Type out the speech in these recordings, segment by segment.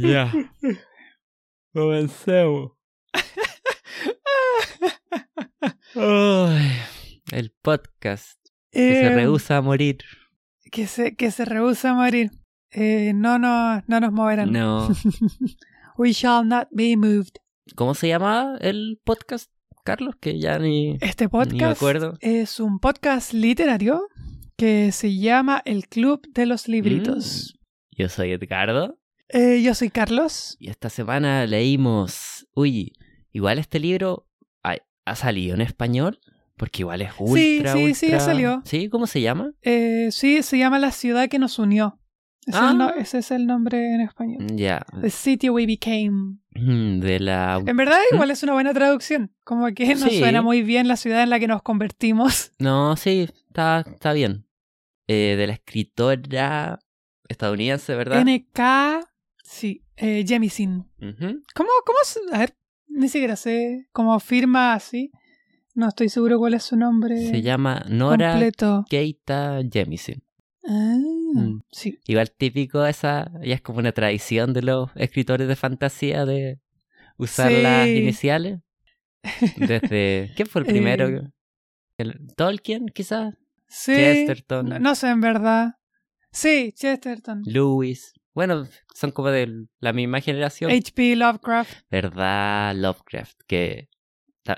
Ya. Comencemos. El podcast que se Eh, rehúsa a morir. Que se, que se rehúsa a morir. Eh, no, no, no nos moverán. No. We shall not be moved. ¿Cómo se llama el podcast, Carlos? Que ya ni, Este ni me podcast acuerdo. es un podcast literario que se llama El Club de los Libritos. Yo soy Edgardo Eh, yo soy Carlos. y esta semana leímos. Uy, igual este libro ha, ha salido en español. Porque igual es ultra, sí, sí, ultra- ya salió. ¿Sí? ¿Cómo se llama? Eh, sí, se llama La ciudad que nos unió. Ese, es el no- Ah. ese es el nombre en español. Ya. The City We Became. Mm, De la En verdad, igual es una buena traducción. Como que nos Sí. suena muy bien la ciudad en la que nos convertimos. No, sí, está, está bien. Eh, de la escritora estadounidense, ¿verdad? NK. Sí, eh, Jemisin. ¿Cómo, cómo A ver, ni siquiera sé cómo firma así. No estoy seguro cuál es su nombre Se llama Nora completo. Keita Jemisin. Ah, Mm. sí. Igual típico esa, ya es como una tradición de los escritores de fantasía de usar Sí. las iniciales. Desde, ¿quién fue el primero? Eh. El- Tolkien, quizás. Sí. Chesterton. No, no sé, en verdad. Sí, Chesterton. Lewis. Bueno, son como de la misma generación. H.P. Lovecraft. ¿Verdad? Lovecraft, que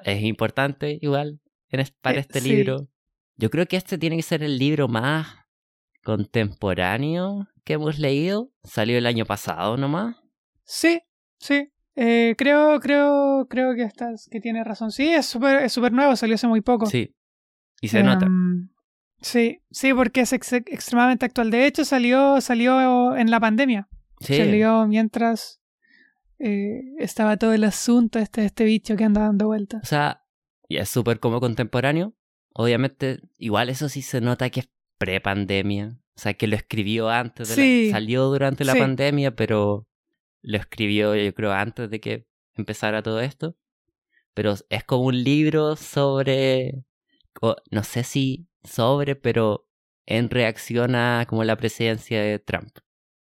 es importante igual en para Eh, este sí. libro. Yo creo que este tiene que ser el libro más contemporáneo que hemos leído. Salió el año pasado nomás. Sí, sí. Eh, creo, creo, creo que estás, que tienes razón. Sí, es súper, es súper nuevo, salió hace muy poco. Sí. Y se nota. Em, Sí, sí, porque es ex- extremadamente actual. De hecho, salió, salió en la pandemia. Sí. Salió mientras eh, estaba todo el asunto, este, este bicho que anda dando vueltas. O sea, y es súper como contemporáneo. Obviamente, igual eso sí se nota que es pre-pandemia. O sea, que lo escribió antes de Sí. la... Salió durante la Sí. pandemia, pero lo escribió yo creo antes de que empezara todo esto. Pero es como un libro sobre... o no sé si sobre, pero en reacción a como la presidencia de Trump.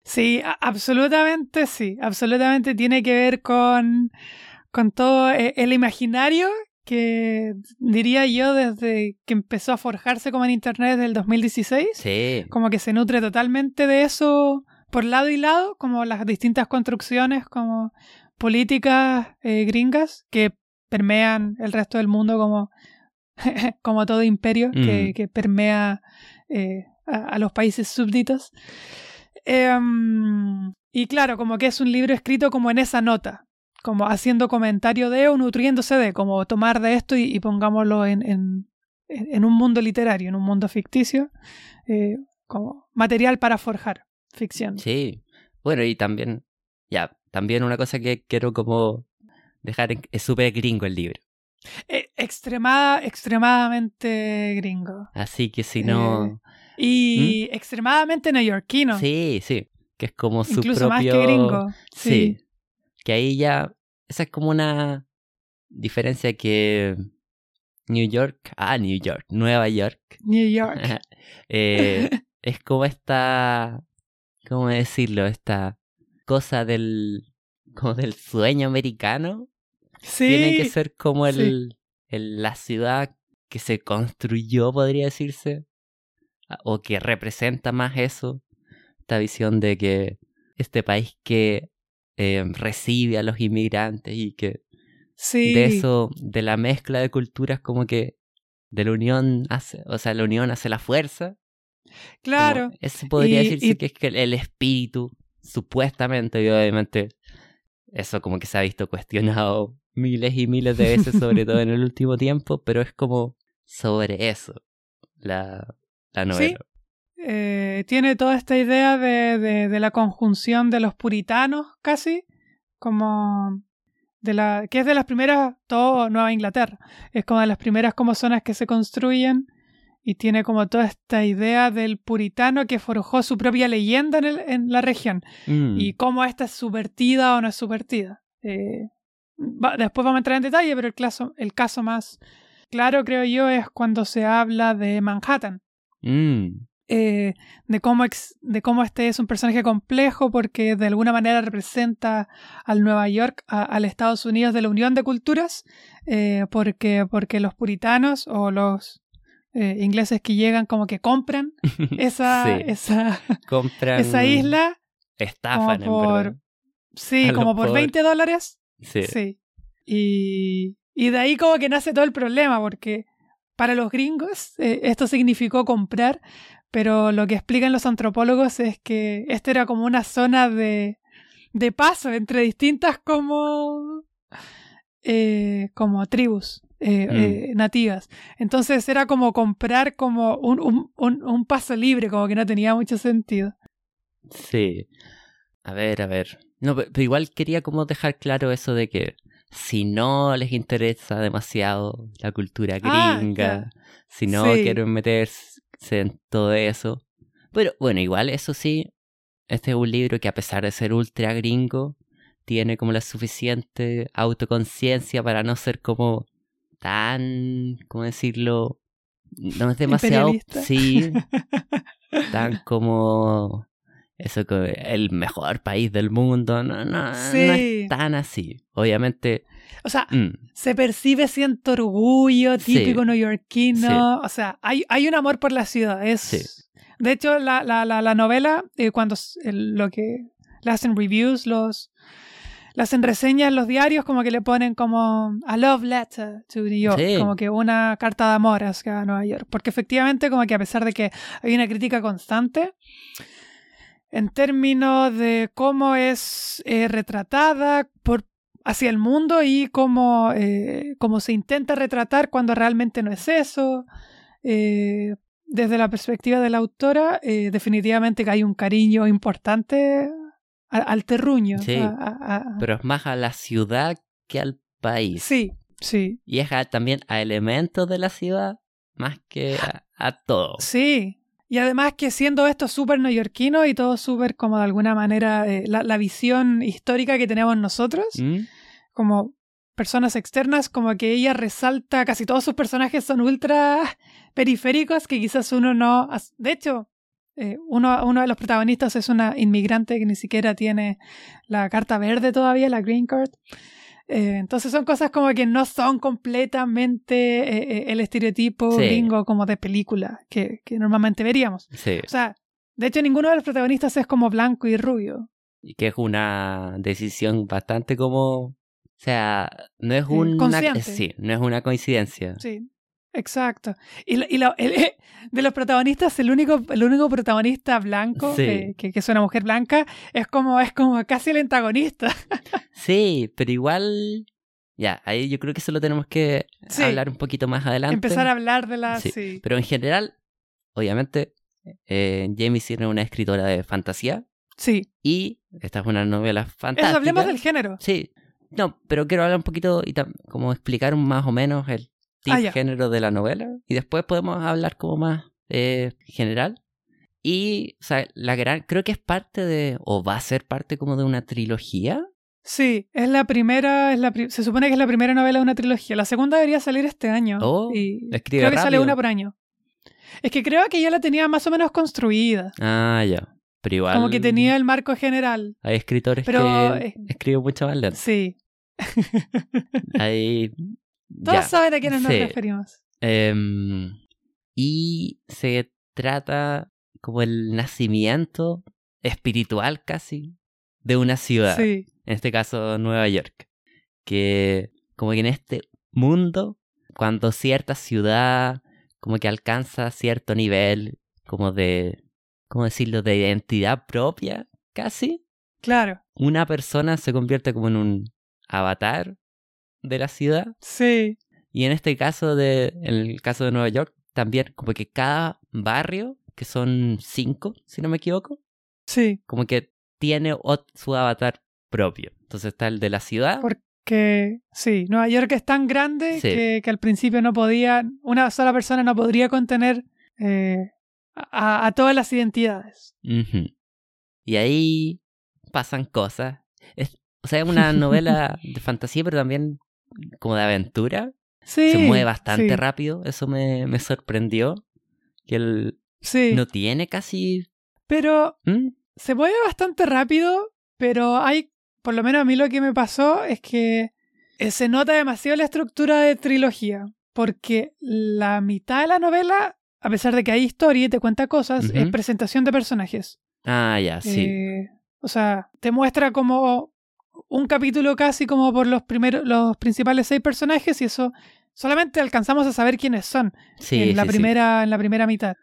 Sí, absolutamente sí. Absolutamente tiene que ver con, con todo eh, el imaginario que diría yo desde que empezó a forjarse como en Internet desde el 2016. Sí. Como que se nutre totalmente de eso por lado y lado, como las distintas construcciones, como políticas eh, gringas que permean el resto del mundo como, como todo imperio que, Mm. que permea eh, a, a los países súbditos. Em, y claro, como que es un libro escrito como en esa nota, como haciendo comentario de o nutriéndose de, como tomar de esto y, y pongámoslo en, en, en un mundo literario, en un mundo ficticio, eh, como material para forjar ficción. Sí. Bueno, y también, ya, también una cosa que quiero como dejar en- es súper gringo el libro. Eh, extremada, extremadamente gringo. Así que si no... Y extremadamente neoyorquino. ¿Mm? Sí, sí. Que es como su incluso más propio... que gringo. Sí. Sí. Que ahí ya... Esa es como una diferencia que... New York... Ah, New York. Nueva York. New York. eh, es como esta... ¿Cómo decirlo? Esta cosa del... Como del sueño americano. Sí. Tiene que ser como el, sí. el- la ciudad que se construyó, podría decirse, o que representa más eso, esta visión de que este país que eh, recibe a los inmigrantes y que Sí. de eso, de la mezcla de culturas, como que de la unión hace, o sea, la unión hace la fuerza. como Claro. eso podría Y- decirse y- que es que el, el espíritu, supuestamente, y obviamente, eso como que se ha visto cuestionado miles y miles de veces, sobre todo en el último tiempo, pero es como sobre eso la, la novela. Eh, tiene toda esta idea de, de, de la conjunción de los puritanos, casi, como de la que es de las primeras, todo Nueva Inglaterra, es como de las primeras como zonas que se construyen y tiene como toda esta idea del puritano que forjó su propia leyenda en, el- en la región Mm, y cómo esta es subvertida o no es subvertida. Eh, va- después vamos a entrar en detalle, pero el caso, el caso más claro, creo yo, es cuando se habla de Manhattan. Mm, eh, de, cómo ex- de cómo este es un personaje complejo porque de alguna manera representa al Nueva York, a- al Estados Unidos de la Unión de Culturas, eh, porque, porque los puritanos o los eh, ingleses que llegan como que compran esa, Sí. esa, compran. esa isla, Estafan, como en por- sí, A como por pobres. 20 dólares. Sí. Sí. Y, y de ahí como que nace todo el problema, porque para los gringos eh, esto significó comprar, pero lo que explican los antropólogos es que esto era como una zona de, de paso entre distintas como, eh, como tribus eh, Mm. eh, nativas. Entonces era como comprar como un, un, un, un paso libre, como que no tenía mucho sentido. Sí. A ver, a ver. No, pe- pero igual quería como dejar claro eso de que si no les interesa demasiado la cultura Ah, gringa, si no Sí. quieren meterse en todo eso. Pero bueno, igual eso sí, este es un libro que a pesar de ser ultra gringo, tiene como la suficiente autoconciencia para no ser como tan, ¿cómo decirlo? No es demasiado, sí, tan como eso que el mejor país del mundo, no, no, no Sí. es tan así. Obviamente, O sea, mm, se percibe cierto orgullo Sí. típico neoyorquino. O sea, hay, hay un amor por la ciudad. Es... Sí. De hecho, la, la, la, la novela, eh, cuando el- lo que le hacen reviews, los, le hacen reseñas en los diarios, como que le ponen como a love letter to New York, Sí. como que una carta de amor hacia Nueva York. Porque efectivamente, como que a pesar de que hay una crítica constante, en términos de cómo es eh, retratada por, hacia el mundo y cómo, eh, cómo se intenta retratar cuando realmente no es eso. Eh, desde la perspectiva de la autora, eh, definitivamente que hay un cariño importante a- al terruño. Sí. a- a- pero es más a la ciudad que al país. sí, sí, Y es también a elementos de la ciudad más que a todo. sí. Y además que siendo esto súper neoyorquino y todo súper como de alguna manera eh, la, la visión histórica que tenemos nosotros, ¿Mm? como personas externas, como que ella resalta, casi todos sus personajes son ultra periféricos que quizás uno no... De hecho, eh, uno, uno de los protagonistas es una inmigrante que ni siquiera tiene la carta verde todavía, la green card. Eh, entonces son cosas como que no son completamente eh, eh, el estereotipo Sí. gringo como de película que, que normalmente veríamos. Sí. O sea, de hecho ninguno de los protagonistas es como blanco y rubio. Y que es una decisión bastante como... O sea, no es una... Sí, no es una coincidencia. Sí, exacto. Y, la- y la- el- eh, de los protagonistas, el único, el único protagonista blanco, Sí. que, que- que es una mujer blanca, es como, es como casi el antagonista. Sí, pero igual... Ya, ahí yo creo que eso lo tenemos que Sí. hablar un poquito más adelante. Empezar a hablar de la... Sí, Sí, Pero en general, obviamente, eh, Jamie Sirne es una escritora de fantasía sí. y esta es una novela Eso, fantástica. hablemos del género. Sí, no, pero quiero hablar un poquito y como explicar más o menos el tipo Ah, género de la novela y después podemos hablar como más eh, general. Y, o sea, la gran, creo que es parte de, o va a ser parte como de una trilogía. Sí, es la primera, es la se supone que es la primera novela de una trilogía. La segunda debería salir este año. Oh, y creo que sale una por año. Es que creo que ya la tenía más o menos construida. Ah, ya. Pero igual. Como que tenía el marco general. Hay escritores Pero, que eh, escriben mucho más lento. Sí. Hay. Todos ya. saben a quiénes nos Sí. referimos. Em, y se trata como el nacimiento espiritual casi de una ciudad. Sí. En este caso, Nueva York. Que como que en este mundo, cuando cierta ciudad como que alcanza cierto nivel como de, ¿cómo decirlo?, de identidad propia, casi, Claro. una persona se convierte como en un avatar de la ciudad. Sí. Y en este caso, de, en el caso de Nueva York, también como que cada barrio, que son cinco, si no me equivoco, Sí. como que tiene su avatar propio. Entonces está el de la ciudad. Porque sí, Nueva York es tan grande Sí. que, que al principio no podía, una sola persona no podría contener eh, a, a todas las identidades. Y ahí pasan cosas. Es- O sea, es una novela de fantasía, pero también como de aventura. Sí. Se mueve bastante sí, rápido. Eso me, me sorprendió. Que él Sí. no tiene casi. Pero ¿Mm? se mueve bastante rápido, pero hay, por lo menos a mí lo que me pasó es que se nota demasiado la estructura de trilogía, porque la mitad de la novela, a pesar de que hay historia y te cuenta cosas, es presentación de personajes. Ah, ya, sí. Eh, o sea, te muestra como un capítulo casi como por los primeros, los principales seis personajes y eso solamente alcanzamos a saber quiénes son sí, en la sí, sí. primera, en la primera mitad.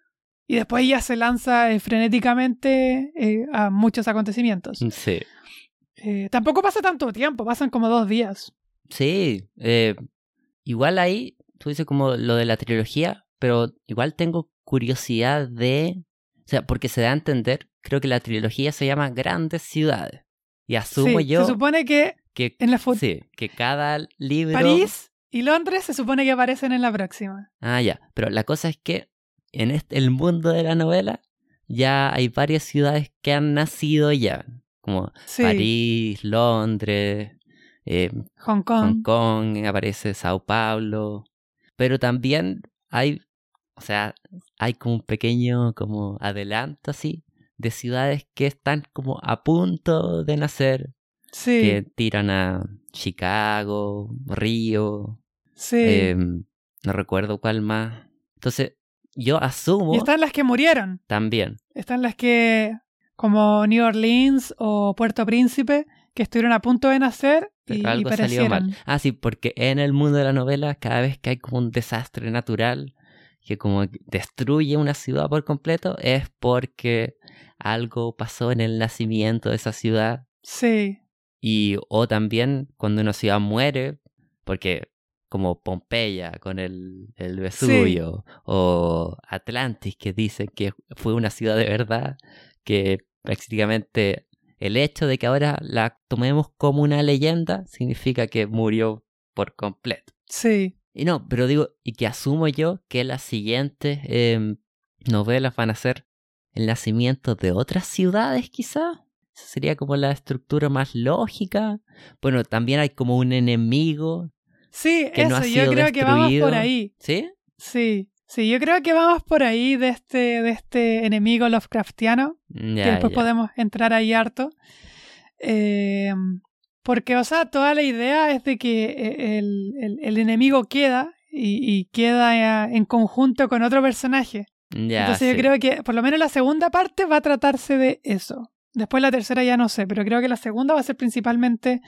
Y después ya se lanza eh, frenéticamente eh, a muchos acontecimientos. Sí. Eh, tampoco pasa tanto tiempo, pasan como dos días. Sí, igual ahí, tú dices como lo de la trilogía, pero igual tengo curiosidad de, o sea, porque se da a entender, creo que la trilogía se llama Grandes Ciudades. Y asumo Sí, yo Se supone que que, en la sí, que cada libro... París y Londres se supone que aparecen en la próxima. Ah, ya, pero la cosa es que en este, el mundo de la novela ya hay varias ciudades que han nacido ya, como Sí, París, Londres, eh, Hong Kong. Hong Kong, aparece Sao Paulo, pero también hay, o sea, hay como un pequeño como adelanto así de ciudades que están como a punto de nacer, Sí, que tiran a Chicago, Río, sí. em, no recuerdo cuál más. Entonces, yo asumo y están las que murieron. también. Están las que, como New Orleans o Puerto Príncipe, que estuvieron a punto de nacer y, Pero y algo salió mal. Ah, sí, porque en el mundo de la novela, cada vez que hay como un desastre natural que como destruye una ciudad por completo, es porque algo pasó en el nacimiento de esa ciudad. Sí, Y, o también cuando una ciudad muere, porque como Pompeya con el, el Vesubio, o Atlantis, que dicen que fue una ciudad de verdad, que prácticamente el hecho de que ahora la tomemos como una leyenda significa que murió por completo. sí. Y no, pero digo, y que asumo yo que las siguientes em, novelas van a ser el nacimiento de otras ciudades, quizá. Esa sería como la estructura más lógica. Bueno, también hay como un enemigo, Sí, Que eso, no ha yo sido creo que vamos por destruido. ahí. ¿sí? Sí, sí, yo creo que vamos por ahí de este, de este enemigo Lovecraftiano, Ya, que después ya. podemos entrar ahí harto. Eh, porque, o sea, toda la idea es de que eh, el, el- el enemigo queda y, y queda eh, en conjunto con otro personaje. Ya, Entonces sí. yo creo que por lo menos la segunda parte va a tratarse de eso. Después la tercera ya no sé, pero creo que la segunda va a ser principalmente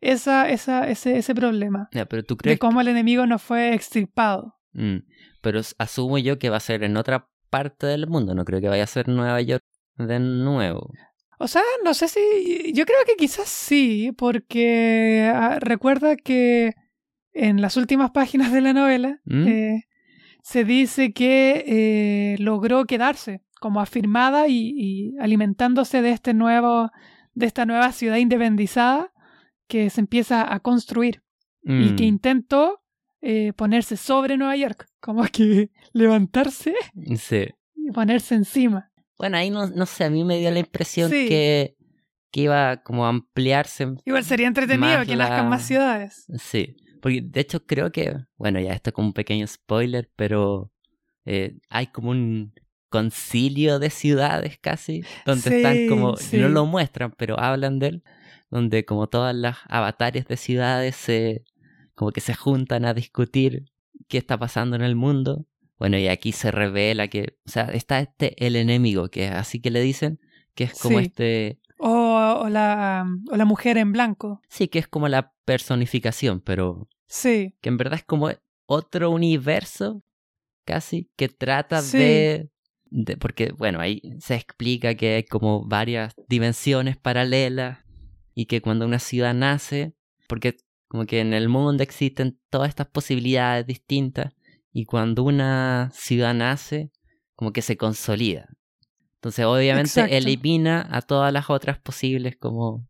esa, esa, ese, ese problema Ya, pero tú de crees cómo el enemigo no fue extirpado. Mm, pero asumo yo que va a ser en otra parte del mundo, no creo que vaya a ser Nueva York de nuevo. O sea, no sé si. Yo creo que quizás sí, porque ah, recuerda que en las últimas páginas de la novela ¿Mm? eh, se dice que eh, logró quedarse como afirmada y, y alimentándose de este nuevo, de esta nueva ciudad independizada que se empieza a construir y que Mm, intentó eh, ponerse sobre Nueva York, como que levantarse sí. y ponerse encima. Bueno, ahí no, no sé, a mí me dio la impresión Sí. que, que iba como a ampliarse. Igual sería entretenido que la- nazcan más ciudades. Sí, porque de hecho creo que, bueno, ya esto es como un pequeño spoiler, pero eh, hay como un concilio de ciudades casi, donde Sí, están como, sí. no lo muestran, pero hablan de él, donde como todas las avatares de ciudades se, como que se juntan a discutir qué está pasando en el mundo. Bueno, y aquí se revela que, o sea, está este el enemigo, que es así que le dicen, que es como Sí. este, O, o la, o la mujer en blanco. sí, que es como la personificación, pero Sí, que en verdad es como otro universo casi que trata Sí. de, de- porque bueno ahí se explica que hay como varias dimensiones paralelas y que cuando una ciudad nace porque como que en el mundo existen todas estas posibilidades distintas y cuando una ciudad nace como que se consolida entonces obviamente Exacto. elimina a todas las otras posibles como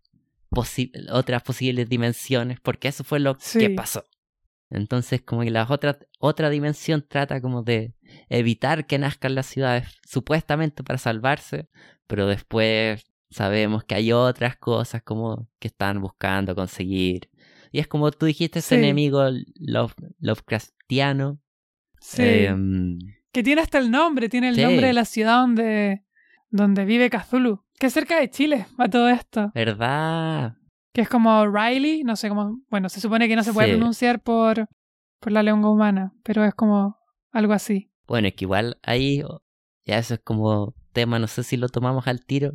posi- otras posibles dimensiones porque eso fue lo que pasó entonces, como que la otra, otra dimensión trata como de evitar que nazcan las ciudades, supuestamente para salvarse, pero después sabemos que hay otras cosas como que están buscando conseguir. Y es como tú dijiste, ese enemigo Love, Lovecraftiano. Sí. em, Que tiene hasta el nombre, tiene el Sí. nombre de la ciudad donde, donde vive Cthulhu. Que es cerca de Chile, a todo esto. ¿Verdad? Que es como Riley, no sé cómo. Bueno, se supone que no se puede Sí. pronunciar por, por la lengua humana, pero es como algo así. Bueno, es que igual ahí ya eso es como tema, no sé si lo tomamos al tiro,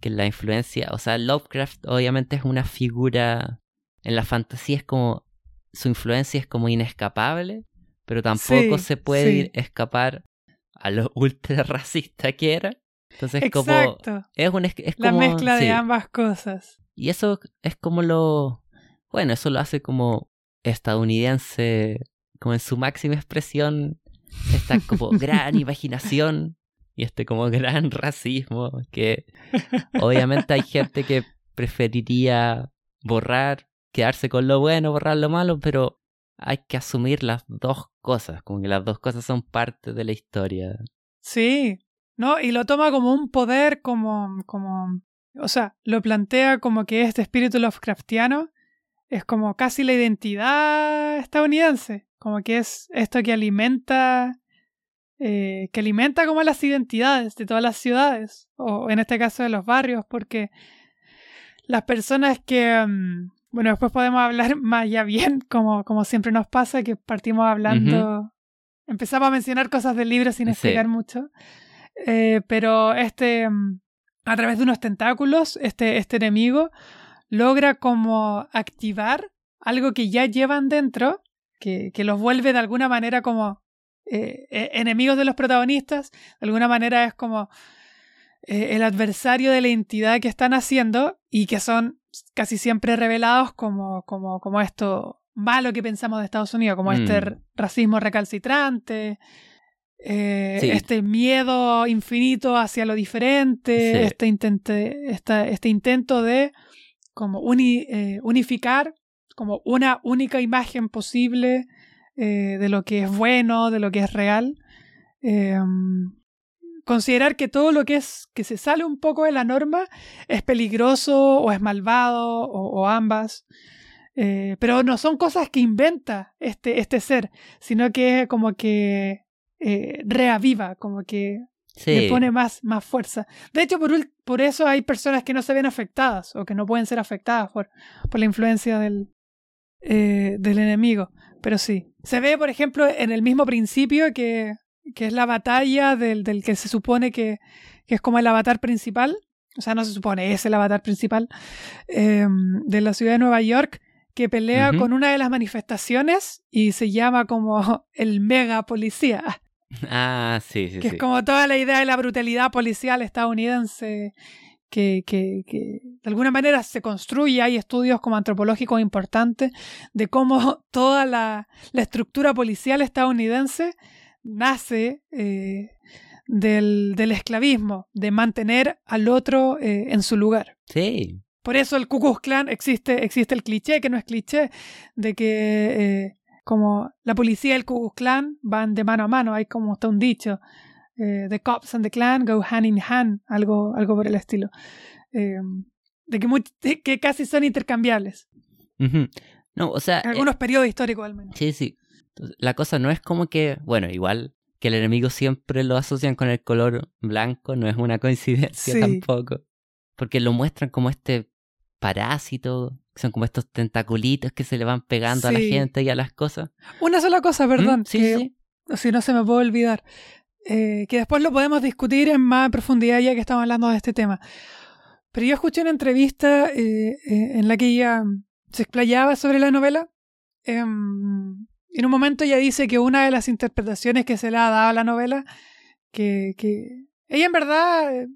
que la influencia, o sea, Lovecraft obviamente es una figura, en la fantasía es como, su influencia es como inescapable, pero tampoco Sí, se puede sí. ir- escapar a lo ultra racista que era. Entonces es como, Exacto. es un, es, es La como, mezcla de ambas cosas. Y eso es como lo. Bueno, eso lo hace como estadounidense, como en su máxima expresión, esta como gran imaginación y este como gran racismo, que obviamente hay gente que preferiría borrar, quedarse con lo bueno, borrar lo malo, pero hay que asumir las dos cosas, como que las dos cosas son parte de la historia. Sí. ¿No? Y lo toma como un poder, como. como. O sea, lo plantea como que este espíritu Lovecraftiano es como casi la identidad estadounidense. Como que es esto que alimenta. eh, que alimenta como las identidades de todas las ciudades. O en este caso de los barrios, porque las personas que. mm, bueno, después podemos hablar más ya bien, como, como siempre nos pasa, que partimos hablando. Empezamos a mencionar cosas del libro sin Sí. explicar mucho. Eh, pero este, mm, a través de unos tentáculos, este, este enemigo logra como activar algo que ya llevan dentro, que, que los vuelve de alguna manera como eh, eh, enemigos de los protagonistas, de alguna manera es como eh, el adversario de la entidad que están haciendo y que son casi siempre revelados como, como, como esto malo que pensamos de Estados Unidos, como este Mm. racismo recalcitrante, eh, Sí. este miedo infinito hacia lo diferente, Sí. este, intente, esta- este intento de como uni- eh, unificar como una única imagen posible eh, de lo que es bueno, de lo que es real. Considerar que todo lo que es que se sale un poco de la norma es peligroso o es malvado o, o ambas. Eh, pero no son cosas que inventa este, este ser, sino que como que eh, reaviva, como que Sí. le pone más, más fuerza. De hecho, por, por eso hay personas que no se ven afectadas o que no pueden ser afectadas por, por la influencia del, eh, del enemigo. Pero sí, se ve, por ejemplo, en el mismo principio que, que es la batalla del, del que se supone que, que es como el avatar principal. O sea, no se supone, es el avatar principal eh, de la ciudad de Nueva York que pelea con una de las manifestaciones y se llama como el mega policía Ah, sí, sí, que sí. es como toda la idea de la brutalidad policial estadounidense que, que, que de alguna manera se construye, hay estudios como antropológicos importantes de cómo toda la, la estructura policial estadounidense nace eh, del, del esclavismo, de mantener al otro eh, en su lugar. Sí. Por eso el Ku Klux Klan existe, existe el cliché, que no es cliché, de que eh, como la policía y el Ku Klux Klan van de mano a mano, hay como está un dicho, the cops and the Klan go hand in hand, algo, algo por el estilo, de que, muy- que casi son intercambiables. No, o sea, en eh, algunos periodos históricos al menos. Sí, sí. Entonces, La cosa no es como que, bueno, igual que el enemigo siempre lo asocian con el color blanco, no es una coincidencia Sí. tampoco. Porque lo muestran como este parásito, que son como estos tentaculitos que se le van pegando a la Sí. gente y a las cosas. Una sola cosa, perdón, Mm, Sí, que sí. si no se me puede olvidar, eh, que después lo podemos discutir en más profundidad ya que estamos hablando de este tema. Pero yo escuché una entrevista eh, eh, en la que ella se explayaba sobre la novela. En un momento ella dice que una de las interpretaciones que se le ha dado a la novela, que, que ella en verdad eh,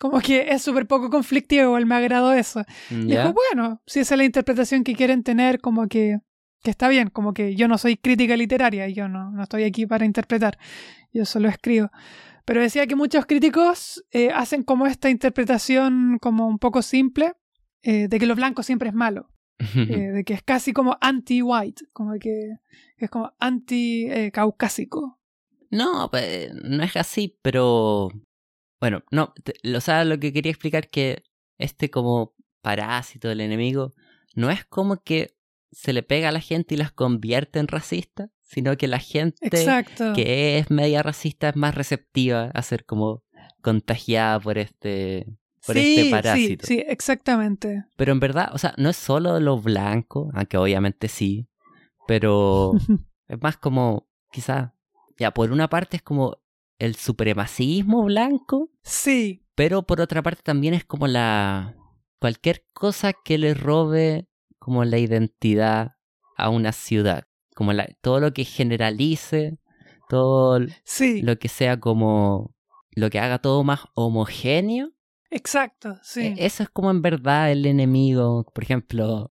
como que es súper poco conflictiva, igual me agradó eso. ¿Ya? Dijo, bueno, si esa es la interpretación que quieren tener, como que, que está bien, como que yo no soy crítica literaria, yo no, no estoy aquí para interpretar, yo solo escribo. Pero decía que muchos críticos eh, hacen como esta interpretación como un poco simple, eh, de que lo blanco siempre es malo, eh, de que es casi como anti-white, como que es como anti-caucásico. No, pues no es así, pero bueno, no, te- o sea, lo que quería explicar que este como parásito del enemigo no es como que se le pega a la gente y las convierte en racistas, sino que la gente Exacto. que es media racista es más receptiva a ser como contagiada por este por sí, este parásito. Sí, sí, exactamente. Pero en verdad, o sea, no es solo lo blanco, aunque obviamente sí, pero es más como, quizá, ya por una parte es como el supremacismo blanco, Sí, pero por otra parte también es como la cualquier cosa que le robe como la identidad a una ciudad, como la, todo lo que generalice, todo sí, lo que sea como lo que haga todo más homogéneo exacto, sí. E- Eso es como en verdad el enemigo. Por ejemplo,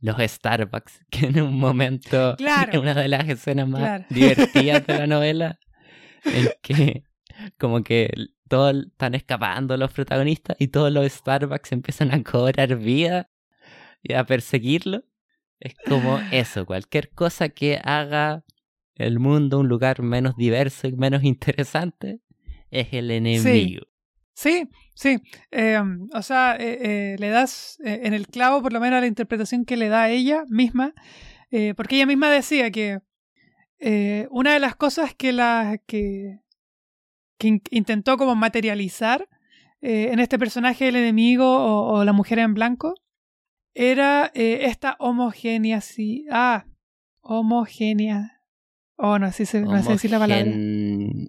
los Starbucks, que en un momento, Claro. en una de las escenas más Claro. divertidas de la novela, en que como que todos están escapando los protagonistas y todos los Starbucks empiezan a cobrar vida y a perseguirlo. Es como eso, cualquier cosa que haga el mundo un lugar menos diverso y menos interesante es el enemigo. Sí, sí. Eh, o sea, eh, eh, le das eh, en el clavo por lo menos a la interpretación que le da a ella misma, porque ella misma decía que una de las cosas que la que, que in- intentó como materializar en este personaje del enemigo o, la mujer en blanco era esta homogénea, sí, ah, homogénea. Oh, no sé, si- no sé decir la palabra. Homogen-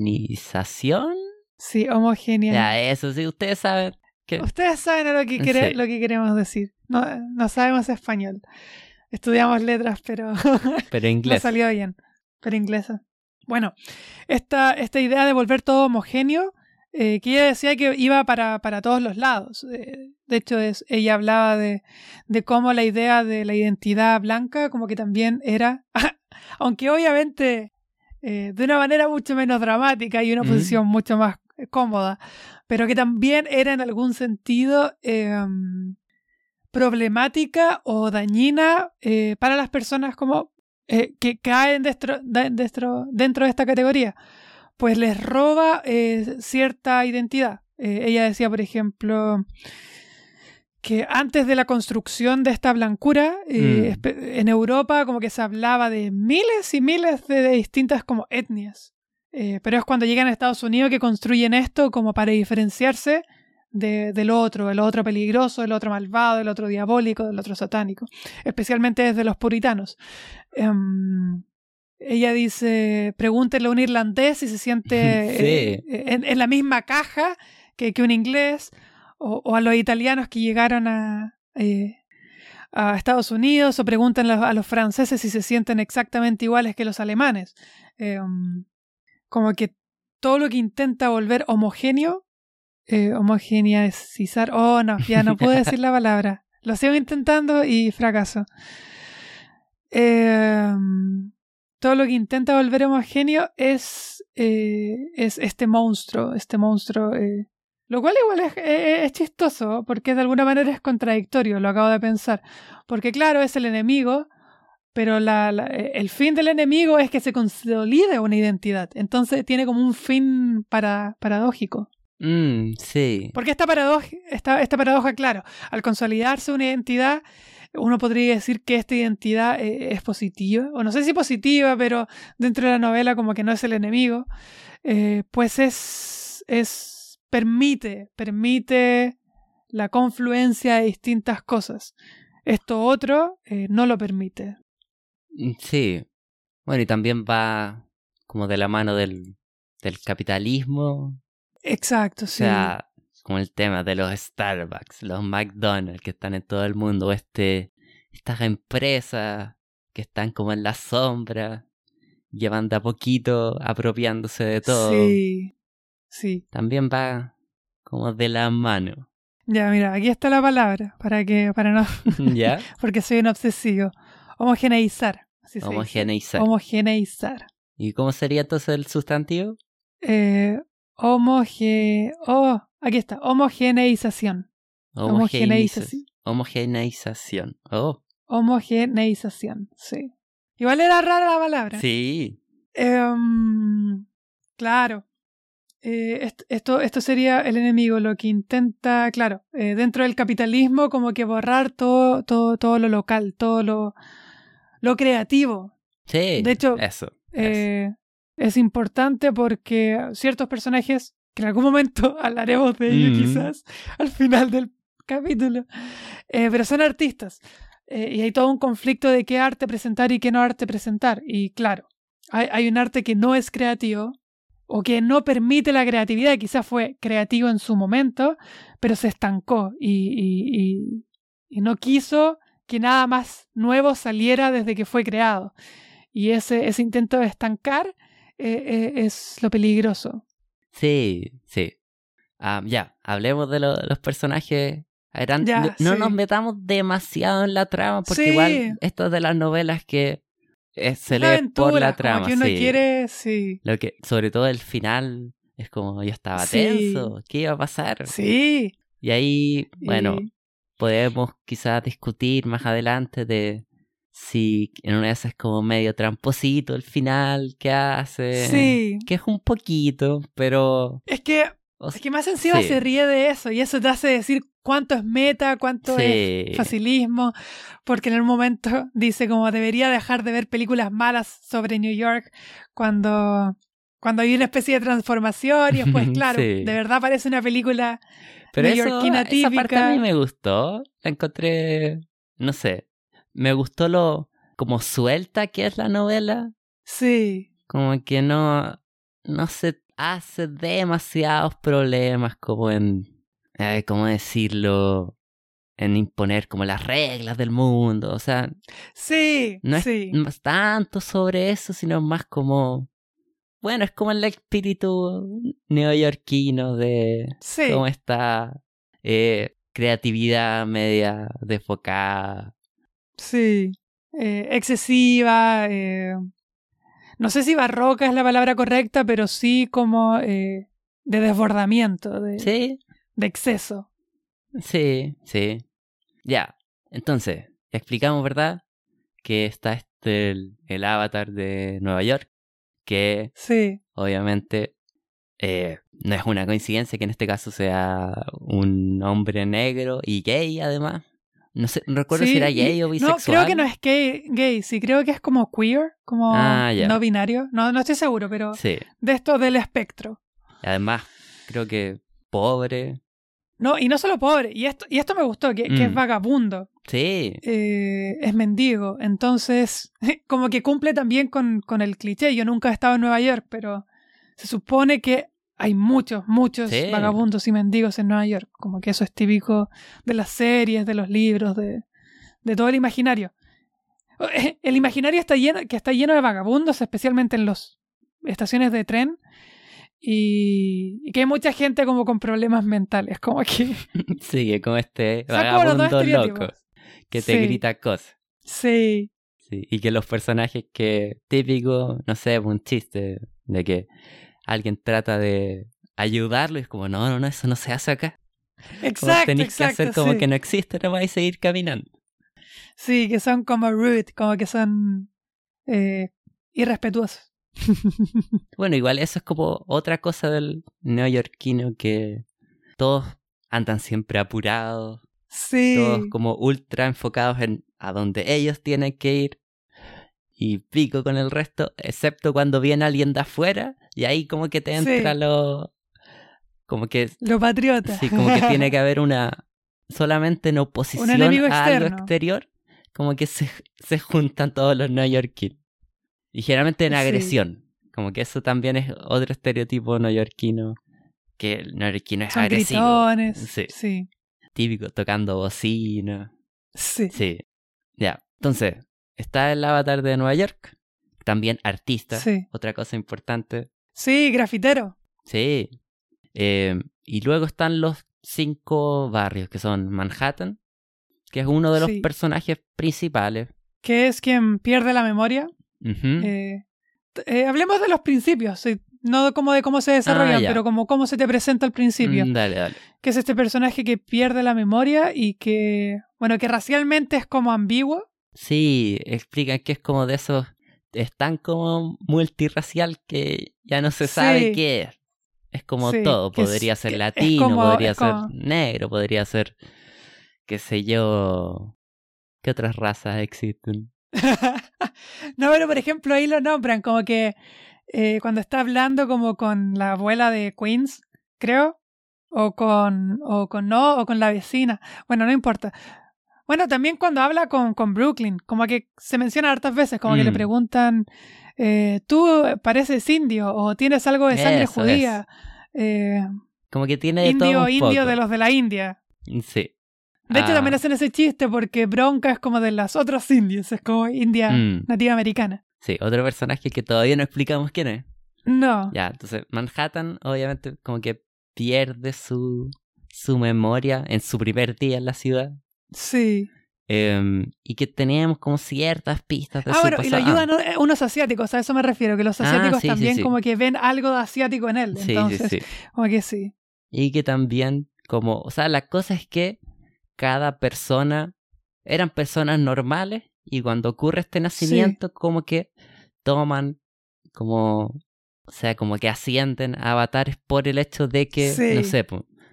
Genización. Sí, homogénea. Ya, eso sí, ustedes saben que Ustedes saben a lo que, quere- Sí. lo que queremos decir. No, no sabemos español. Estudiamos letras, pero pero no inglés. salió bien. Pero inglesa. Bueno, esta, esta idea de volver todo homogéneo, eh, que ella decía que iba para, para todos los lados. Eh, de hecho, es, ella hablaba de, de cómo la idea de la identidad blanca como que también era, aunque obviamente eh, de una manera mucho menos dramática y una Mm. posición mucho más cómoda, pero que también era en algún sentido eh, problemática o dañina eh, para las personas como eh, que caen dentro, de- dentro, dentro de esta categoría, pues les roba eh, cierta identidad. Ella decía, por ejemplo, que antes de la construcción de esta blancura, eh, Mm. en Europa como que se hablaba de miles y miles de, de distintas como etnias. Eh, pero es cuando llegan a Estados Unidos que construyen esto como para diferenciarse de, del otro, el otro peligroso, el otro malvado, el otro diabólico, del otro satánico, especialmente desde los puritanos. Em, ella dice, pregúntenle a un irlandés si se siente Sí. eh, en, en la misma caja que, que un inglés, o, o a los italianos que llegaron a, eh, a Estados Unidos, o pregúntenle a los franceses si se sienten exactamente iguales que los alemanes. Em, como que todo lo que intenta volver homogéneo, eh, homogeneizar, oh no, ya no puedo decir la palabra. Lo sigo intentando y fracaso. Em, todo lo que intenta volver homogéneo es, eh, es este monstruo, este monstruo. eh, lo cual igual es, eh, es chistoso, porque de alguna manera es contradictorio, lo acabo de pensar. Porque claro, es el enemigo, pero la- la- eh, el fin del enemigo es que se consolide una identidad. Entonces tiene como un fin para, paradójico. Mm, sí. Porque esta paradoja, esta, esta paradoja, claro, al consolidarse una identidad, uno podría decir que esta identidad eh, es positiva, o no sé si positiva, pero dentro de la novela como que no es el enemigo, eh, pues es, es, permite, permite la confluencia de distintas cosas. Esto otro eh, no lo permite. Mm, Sí. Bueno, y también va como de la mano del, del capitalismo. Exacto, O sí. sea, como el tema de los Starbucks, los McDonald's que están en todo el mundo, este, estas empresas que están como en la sombra, llevan de a poquito apropiándose de todo. Sí, sí. También va como de la mano. Ya, mira, aquí está la palabra, para que, para no, ¿Ya? porque soy un obsesivo. Homogeneizar. Así. Homogeneizar. Homogeneizar. ¿Y cómo sería entonces el sustantivo? Eh, homoge... Oh, aquí está. Homogeneización. Homogeneiza- Homogeneización. Homogeneización. Oh, Homogeneización, sí. Igual era rara la palabra. sí. Em, claro. eh, est- esto, esto sería el enemigo, lo que intenta, claro, eh, dentro del capitalismo, como que borrar todo, todo, todo lo local, todo lo, lo creativo. Sí. De hecho, eso. eso. Eh, es importante porque ciertos personajes, que en algún momento hablaremos de ellos Mm. quizás al final del capítulo, eh, pero son artistas. Eh, y hay todo un conflicto de qué arte presentar y qué no arte presentar. Y claro, hay, hay un arte que no es creativo o que no permite la creatividad, quizás fue creativo en su momento, pero se estancó y, y- y- y no quiso que nada más nuevo saliera desde que fue creado. Y ese, ese intento de estancar eh, eh, es lo peligroso. Sí, sí. Ah, ya, hablemos de lo- los personajes. Eran- Ya, no sí. nos metamos demasiado en la trama, porque Sí. igual esto es de las novelas que eh, se lee aventura, por la trama. que uno sí. quiere, sí. Lo que, sobre todo el final, es como yo estaba Sí. tenso, ¿qué iba a pasar? Sí. Y ahí, bueno, podemos quizás discutir más adelante de si en una de esas es como medio tramposito el final que hace. sí. Que es un poquito, pero. Es que, o es que más encima sí. se ríe de eso y eso te hace decir cuánto es meta, cuánto Sí. es facilismo, porque en el momento dice como debería dejar de ver películas malas sobre New York cuando, cuando hay una especie de transformación y después, claro, Sí. de verdad parece una película pero eso, neoyorquina esa parte a mí típica. me gustó. La encontré. No sé. Me gustó lo. como suelta que es la novela. Sí, Como que no. No se hace demasiados problemas como en. eh, ¿Cómo decirlo? En imponer como las reglas del mundo. O sea, sí, no es, sí. tanto sobre eso, sino más como. Bueno, es como el espíritu neoyorquino de Sí, cómo está eh, creatividad media desfocada. sí. Eh, excesiva. eh, no sé si barroca es la palabra correcta, pero sí como eh, de desbordamiento, de, Sí, de exceso. sí, sí. Ya, entonces, explicamos, ¿verdad? Que está este, el, el avatar de Nueva York, que Sí, obviamente eh, no es una coincidencia que en este caso sea un hombre negro y gay además. No sé, no recuerdo Sí, si era y- gay o No, bisexual. creo que no es gay, gay, sí, creo que es como queer, como Ah, no binario. No, no estoy seguro, pero Sí, de esto del espectro. y además creo que pobre. No, y no solo pobre, y esto, y esto me gustó, que, que es Mm. vagabundo, Sí, eh, es mendigo, entonces como que cumple también con, con el cliché. Yo nunca he estado en Nueva York, pero se supone que hay muchos, muchos Sí. vagabundos y mendigos en Nueva York, como que eso es típico de las series, de los libros, de, de todo el imaginario. El imaginario está lleno, que está lleno de vagabundos, especialmente en las estaciones de tren, y, y que hay mucha gente como con problemas mentales, como que... sí, que como este vagabundo loco que te Sí. grita cosas. Sí, Sí, y que los personajes que típico, no sé, un chiste de que alguien trata de ayudarlo y es como, no, no, no, eso no se hace acá. Exacto, tenéis que hacer como sí. que no existe, no vais a seguir caminando. Sí, que son como rude, como que son eh, irrespetuosos. Bueno, igual eso es como otra cosa del neoyorquino que todos andan siempre apurados, Sí, todos como ultra enfocados en a donde ellos tienen que ir y pico con el resto, excepto cuando viene alguien de afuera y ahí como que te Sí. entra lo... como que lo patriota. Sí, como que tiene que haber una. Solamente en oposición a algo externo. exterior, como que se, se juntan todos los neoyorquinos. Y generalmente en Sí. agresión. Como que eso también es otro estereotipo neoyorquino. Que el neoyorquino es Son agresivo. gritones. Sí. Sí, Típico, tocando bocina. sí. Sí. Ya. Entonces, está el avatar de Nueva York. También artista. Sí. Otra cosa importante. Sí, grafitero. Sí. Eh, y luego están los cinco barrios, que son Manhattan, que es uno de los Sí. personajes principales. Que es quien pierde la memoria. Eh, eh, hablemos de los principios, sí, no como de cómo se desarrollan, Ah, pero como cómo se te presenta al principio. Mm, dale, dale. Que es este personaje que pierde la memoria y que, bueno, que racialmente es como ambiguo. Sí, explican que es como de esos. Es tan como multirracial que ya no se sabe Sí. qué es. Es como Sí, todo. es- Podría ser latino, como- podría ser como- negro, podría ser. qué sé yo. ¿Qué otras razas existen? no, pero por ejemplo ahí lo nombran como que eh, cuando está hablando como con la abuela de Queens, creo, o con, o con no, o con la vecina. Bueno, no importa. Bueno, también cuando habla con, con Brooklyn, como que se menciona hartas veces, como que le Mm. preguntan, eh, tú pareces indio o tienes algo de sangre Eso, judía. Eh, Como que tiene de indio, todo un indio poco. de los de la India. Sí. De hecho, Ah, también hacen ese chiste porque Bronca es como de las otras indias, es como India Mm. nativa americana. Sí, otro personaje que todavía no explicamos quién es. No. Ya, entonces Manhattan obviamente como que pierde su, su memoria en su primer día en la ciudad. Sí. em, y que teníamos como ciertas pistas de Ah, su bueno, y le pasado. ayudan eh, unos asiáticos, a eso me refiero, que los Ah, asiáticos sí, también sí. como que ven algo de asiático en él. Sí, entonces, sí, sí. como que sí. Y que también como, o sea, la cosa es que cada persona eran personas normales y cuando ocurre este nacimiento como que toman como, o sea, como que ascienden a avatares por el hecho de que, Sí. no sé,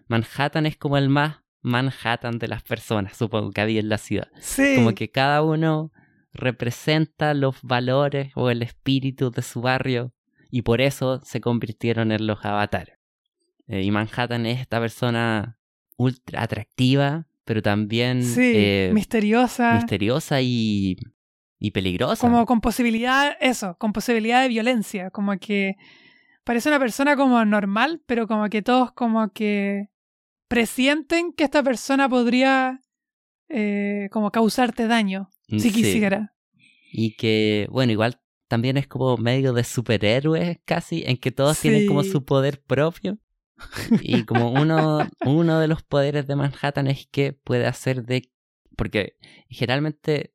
Manhattan es como el más Manhattan de las personas, supongo que había en la ciudad. Sí. Como que cada uno representa los valores o el espíritu de su barrio y por eso se convirtieron en los avatares. Eh, y Manhattan es esta persona ultra atractiva, pero también Sí, eh, misteriosa. misteriosa y, y peligrosa. como con posibilidad, eso, con posibilidad de violencia. Como que parece una persona como normal, pero como que todos como que presienten que esta persona podría eh, como causarte daño, si Sí. quisiera. Y que, bueno, igual también es como medio de superhéroes casi, en que todos tienen como su poder propio. Y como uno, uno de los poderes de Manhattan es que puede hacer de... Porque generalmente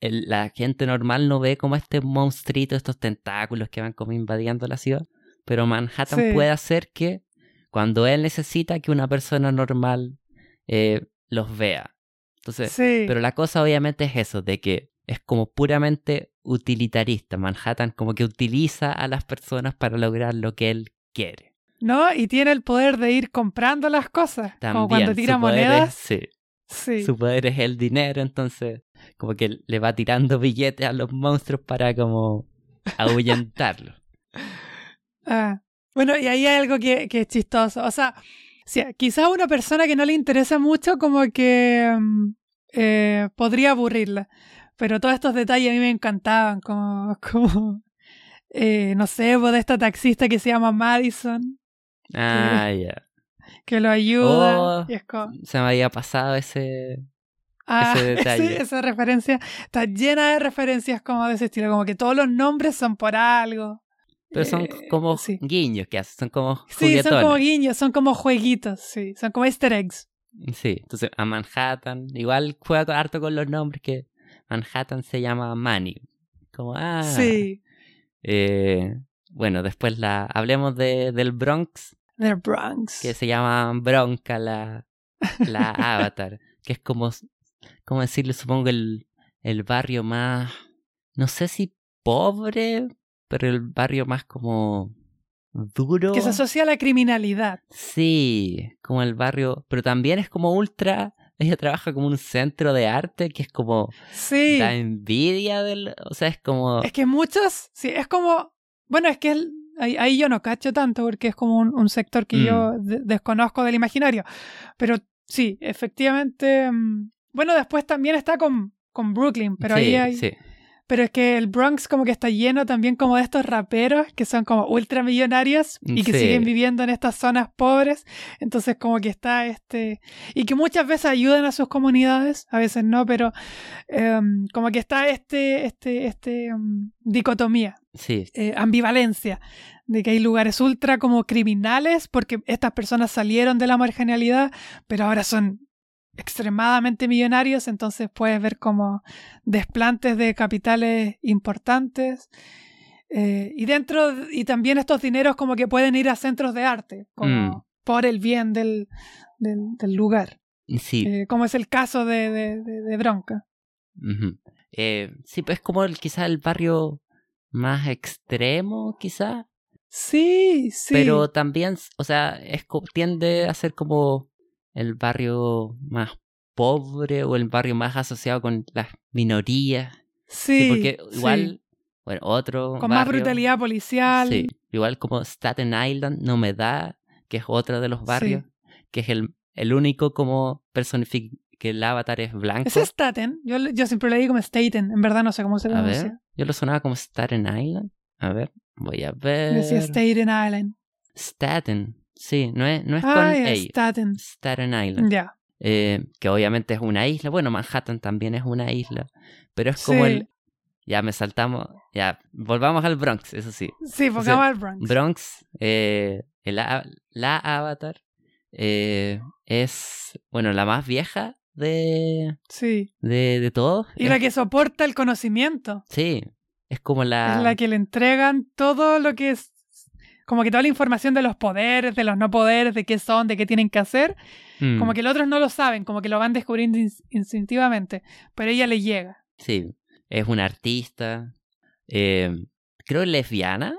el- la gente normal no ve como este monstruito, estos tentáculos que van como invadiendo la ciudad. Pero Manhattan Sí. puede hacer que cuando él necesita que una persona normal eh, los vea. Entonces, Sí. pero la cosa obviamente es eso, de que es como puramente utilitarista. Manhattan como que utiliza a las personas para lograr lo que él quiere. ¿No? Y tiene el poder de ir comprando las cosas. También, como cuando su tira es- monedas. sí, Sí. su poder es el dinero, entonces como que le va tirando billetes a los monstruos para como ahuyentarlos. Ah. Bueno, y ahí hay algo que, que es chistoso. O sea, sí, quizás a una persona que no le interesa mucho, como que mm, eh, podría aburrirla. Pero todos estos detalles a mí me encantaban, como, como eh, no sé, de esta taxista que se llama Madison, Ah, ya. que lo ayuda. Oh. y es como, Se me había pasado ese... ah, ese detalle. esa referencia está llena de referencias como de ese estilo, como que todos los nombres son por algo. Pero son Eh, como sí. guiños que hacen, son como Sí, son juguetones. como guiños, son como jueguitos, sí, son como easter eggs. Sí, entonces a Manhattan, igual juega harto con los nombres que Manhattan se llama Manny. Como, ah. Sí, eh, bueno, después la hablemos de, del Bronx, The Bronx. que se llama Bronca la, la Avatar, que es como, como decirle, supongo, el, el barrio más, no sé si pobre, pero el barrio más como duro. Que se asocia a la criminalidad. Sí, como el barrio, pero también es como ultra. Ella trabaja como un centro de arte que es como Sí. da envidia del, o sea, es como Es que muchos, sí, es como, bueno, es que el- ahí, ahí yo no cacho tanto porque es como un, un sector que Mm. yo de- desconozco del imaginario. Pero sí, efectivamente, mm, bueno, después también está con, con Brooklyn, pero sí, ahí hay, sí, pero es que el Bronx como que está lleno también como de estos raperos que son como ultramillonarios y que Sí. siguen viviendo en estas zonas pobres. Entonces como que está este... Y que muchas veces ayudan a sus comunidades, a veces no, pero em, como que está este, este, este em, dicotomía, sí, eh, ambivalencia, de que hay lugares ultra como criminales porque estas personas salieron de la marginalidad, pero ahora son extremadamente millonarios, entonces puedes ver como desplantes de capitales importantes. eh, y dentro, y también estos dineros como que pueden ir a centros de arte, como Mm. por el bien del, del, del lugar, sí, eh, como es el caso de, de, de- de Bronca. Eh, sí, pues es como el, quizá el barrio más extremo, quizá, Sí, sí. Pero también, o sea, es, tiende a ser como el barrio más pobre o el barrio más asociado con las minorías. sí, Sí, porque sí. igual, bueno, otro Con más brutalidad policial. Sí, igual como Staten Island no me da, que es otro de los barrios, que es el, el único como personific que el avatar es blanco. ¿Es Staten? Yo, yo siempre le digo como Staten. En verdad no sé cómo se A yo lo sonaba como Staten Island. A ver, voy a ver. Decía Staten Island. Staten, sí, no es, no es Ah, con ya, A. Staten. Staten Island. Ya. Eh, que obviamente es una isla. Bueno, Manhattan también es una isla. Pero es como Sí. el. Ya me saltamos. Ya, volvamos al Bronx, eso sí. Sí, pongamos al Bronx. Bronx, eh, el la Avatar, eh, es, bueno, la más vieja de, Sí. de, de todos. Y Es- la que soporta el conocimiento. Sí, es como la... Es la que le entregan todo lo que es. Como que toda la información de los poderes, de los no poderes, de qué son, de qué tienen que hacer. Mm, Como que los otros no lo saben, como que lo van descubriendo ins- instintivamente. Pero ella le llega. Sí, es una artista, eh, creo lesbiana.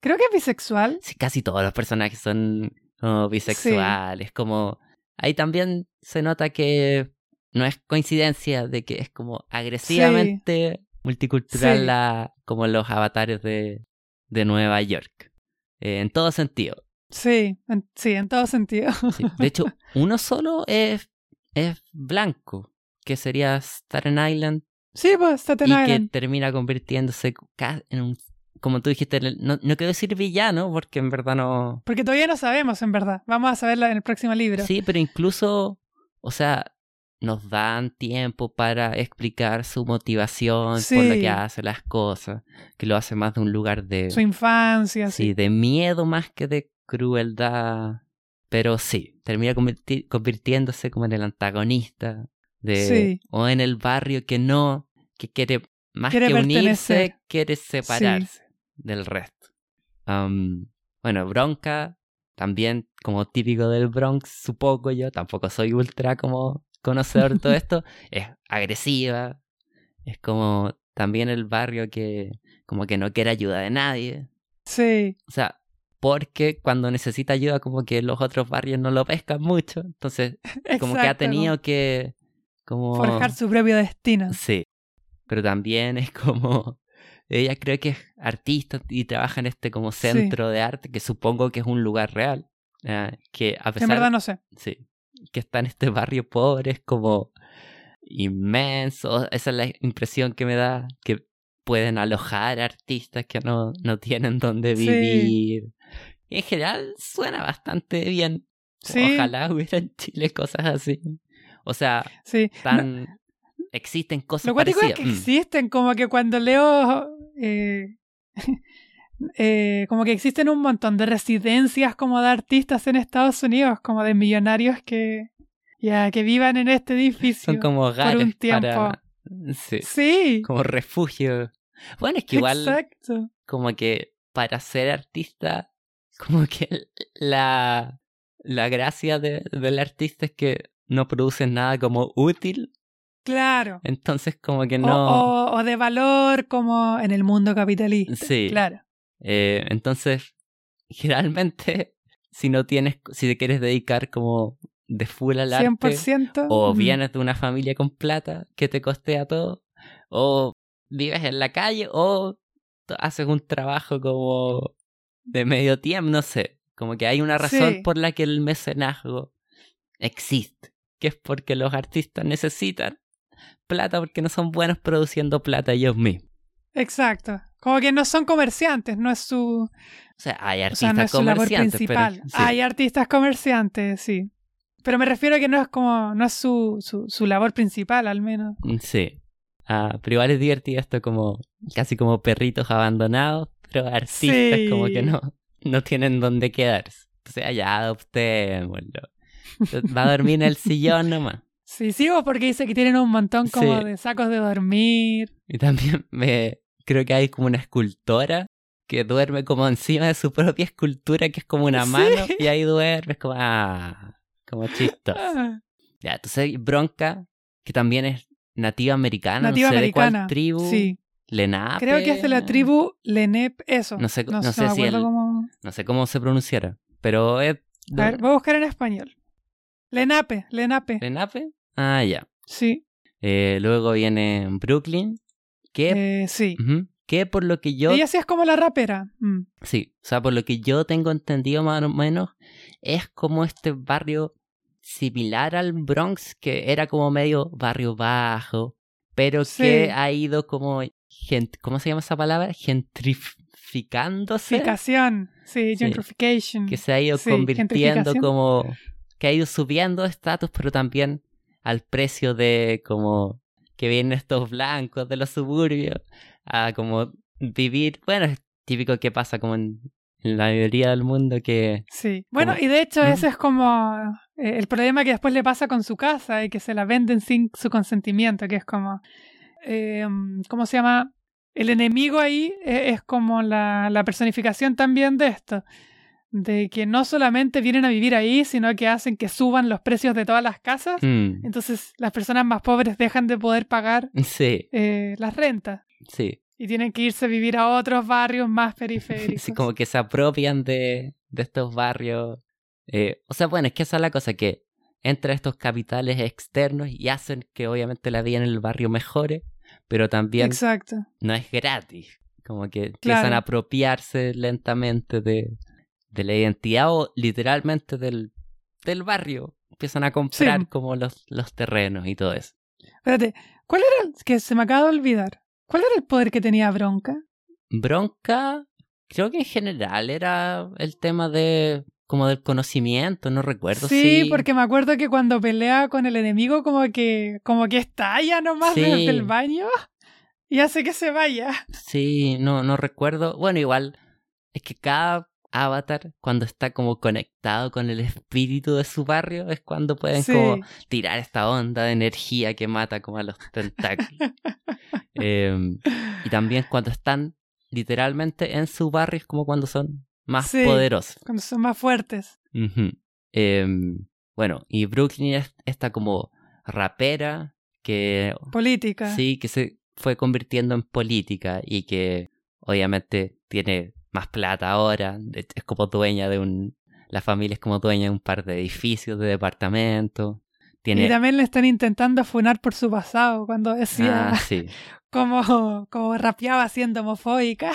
Creo que es bisexual. Sí, casi todos los personajes son como bisexuales, como... Ahí también se nota que no es coincidencia de que es como agresivamente multicultural Sí. la, como los avatares de, de Nueva York. Eh, en todo sentido. Sí, en, sí, en todo sentido. sí. De hecho, uno solo es, es blanco, que sería Staten Island, Sí, pues Staten y Island. que termina convirtiéndose en un... Como tú dijiste, no, no quiero decir villano, porque en verdad no... Porque todavía no sabemos, en verdad. Vamos a saberla en el próximo libro. Sí, pero incluso, o sea, nos dan tiempo para explicar su motivación por la que hace las cosas, que lo hace más de un lugar de, Su infancia, sí, sí. de miedo más que de crueldad. Pero sí, termina convirti- convirtiéndose como en el antagonista de, Sí. o en el barrio que no, que quiere más Quiere que unirse, quiere separarse del resto. Am, bueno, Bronca, también como típico del Bronx, supongo yo, tampoco soy ultra como conocedor de todo esto, es agresiva, es como también el barrio que como que no quiere ayuda de nadie. Sí, O sea, porque cuando necesita ayuda como que los otros barrios no lo pescan mucho, entonces como que ha tenido que como Forjar su propio destino. Sí, pero también es como ella creo que es artista y trabaja en este como centro de arte que supongo que es un lugar real, ah, que a En pesar verdad no sé. sí, que está en este barrio pobre es como inmenso, esa es la impresión que me da que pueden alojar artistas que no, no tienen dónde Sí. vivir. Y en general suena bastante bien. Sí, Ojalá hubiera en Chile cosas así. O sea, sí. No, tan existen cosas lo es parecidas. que Mm. existen, como que cuando leo. eh, eh, como que existen un montón de residencias como de artistas en Estados Unidos, como de millonarios que. Ya, que vivan en este edificio. Son como hogares un tiempo. para sí, Sí, como refugio. Bueno, es que igual exacto. como que para ser artista, como que la, la gracia de- del artista es que no producen nada como útil, Claro. entonces como que O- no... O, o de valor como en el mundo capitalista. Sí. Claro. Eh, entonces, generalmente, si no tienes, si te quieres dedicar como de full al arte, 100%. o mm, vienes de una familia con plata que te costea todo, o vives en la calle, o haces un trabajo como de medio tiempo, no sé. Como que hay una razón Sí. por la que el mecenazgo existe, que es porque los artistas necesitan plata porque no son buenos produciendo plata ellos mismos. Exacto. Como que no son comerciantes, no es su, O sea, hay o artistas sea, no es su labor comerciantes, principal. pero sí. Hay artistas comerciantes, sí. Pero me refiero a que no es como, no es su, su, su labor principal, al menos. Sí. Ah, pero igual es divertido esto como casi como perritos abandonados, pero artistas Sí. como que no, no tienen dónde quedarse. O sea, ya adoptémoslo. Va a dormir en el sillón nomás. Sí, sigo porque dice que tienen un montón como Sí. de sacos de dormir. Y también me creo que hay como una escultora que duerme como encima de su propia escultura, que es como una Sí. mano, y ahí duerme, es como, ah, como chistoso. Ah, Ya, entonces Bronca, que también es nativa americana, nativa no sé de americana. cuál tribu, Sí. Lenape. Creo que es de la tribu Lenep, eso. No sé- no no sé si el- cómo. No sé cómo se pronunciara, pero es... A ver, voy a buscar en español. Lenape, Lenape. ¿Lenape? Ah, ya. Sí. Eh, luego viene Brooklyn, que... Eh, sí. Que por lo que yo... Ella sí es como la rapera. Mm. Sí, o sea, por lo que yo tengo entendido más o menos, es como este barrio similar al Bronx, que era como medio barrio bajo, pero Sí. que ha ido como, gent ¿cómo se llama esa palabra? Gentrificándose, Ficación. Sí, Sí. gentrification. que se ha ido Sí, convirtiendo como, que ha ido subiendo estatus, pero también al precio de como que vienen estos blancos de los suburbios a como vivir, bueno, es típico que pasa como en, la mayoría del mundo que Sí. Bueno, Como- y de hecho ¿Mm? ese es como eh, el problema que después le pasa con su casa y que se la venden sin su consentimiento, que es como, eh, ¿cómo se llama? El enemigo ahí eh, es como la, la personificación también de esto, de que no solamente vienen a vivir ahí, sino que hacen que suban los precios de todas las casas. Mm, Entonces las personas más pobres dejan de poder pagar sí, eh, las rentas sí, y tienen que irse a vivir a otros barrios más periféricos. sí, como que se apropian de, de estos barrios. Eh, o sea, bueno, es que esa es la cosa, que entran estos capitales externos y hacen que obviamente la vida en el barrio mejore, pero también Exacto. no es gratis. Como que empiezan a apropiarse lentamente de, de la identidad o literalmente del, del barrio. Empiezan a comprar Sí. como los, los terrenos y todo eso. Espérate, ¿cuál era el que se me acaba de olvidar? ¿Cuál era el poder que tenía Bronca? Bronca, creo que en general era el tema de como del conocimiento, no recuerdo sí, si... porque me acuerdo que cuando pelea con el enemigo como que como que estalla nomás Sí. desde el baño y hace que se vaya. Sí, no, no recuerdo. Bueno, igual es que cada avatar cuando está como conectado con el espíritu de su barrio es cuando pueden Sí. como tirar esta onda de energía que mata como a los tentáculos. Em, y también cuando están literalmente en su barrio es como cuando son más Sí. poderosos. Cuando son más fuertes. Em, bueno, y Brooklyn es esta como rapera que Política. sí, que se fue convirtiendo en política y que obviamente tiene más plata ahora, es como dueña de un, la familia es como dueña de un par de edificios, de departamentos, tiene... Y también le están intentando funar por su pasado cuando decía Ah, sí, como, como rapeaba siendo homofóbica.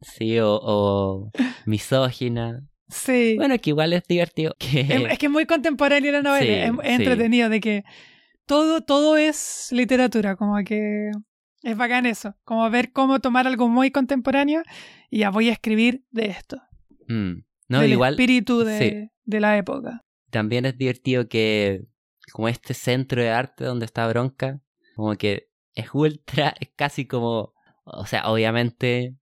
sí, o, o misógina. Sí. Bueno, que igual es divertido. Que... Es, es que es muy contemporánea la novela, Sí, es, es sí. entretenido de que todo, todo es literatura, como que es bacán eso, como ver cómo tomar algo muy contemporáneo y ya voy a escribir de esto, Mm. No, del igual espíritu de, sí. de la época. también es divertido que como este centro de arte donde está Bronca, como que es ultra, es casi como, o sea, obviamente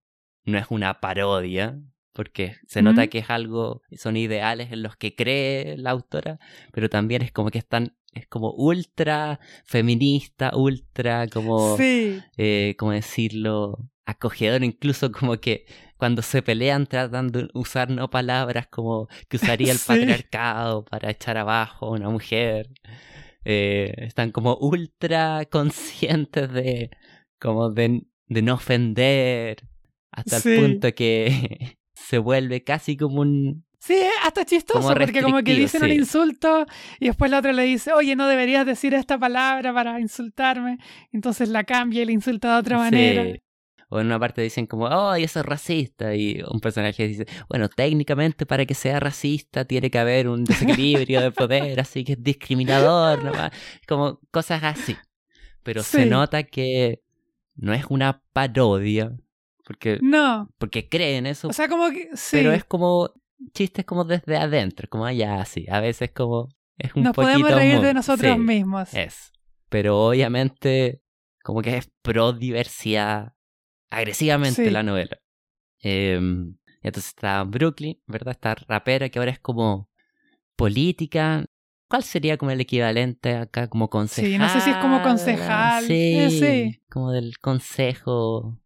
no es una parodia, porque se nota que es algo, son ideales en los que cree la autora, pero también es como que están, es como ultra feminista, ultra como, Sí, eh, ¿cómo decirlo? Acogedor, incluso como que cuando se pelean tratan de usar no palabras como que usaría el Sí. patriarcado para echar abajo a una mujer. Eh, están como ultra conscientes de como de, de no ofender hasta Sí. el punto que se vuelve casi como un sí, hasta chistoso, Como porque como que dicen un insulto y después la otra le dice, oye, no deberías decir esta palabra para insultarme, entonces la cambia y le insulta de otra manera. Sí. O en una parte dicen como, oh, eso es racista. Y un personaje dice, bueno, técnicamente para que sea racista tiene que haber un desequilibrio de poder, así que es discriminador, nomás. Como cosas así. Pero se nota que no es una parodia, porque, No, porque creen eso, o sea, como que sí. pero es como chistes como desde adentro, como allá así. A veces como es un Nos poquito podemos reír muy- de nosotros sí. mismos. Es. Pero obviamente, como que es pro diversidad agresivamente Sí. la novela. Y entonces está Brooklyn, ¿verdad? Esta rapera que ahora es como política. ¿Cuál sería como el equivalente acá? Como concejal. Sí, no sé si es como concejal. Sí, Eh, sí. Como del consejo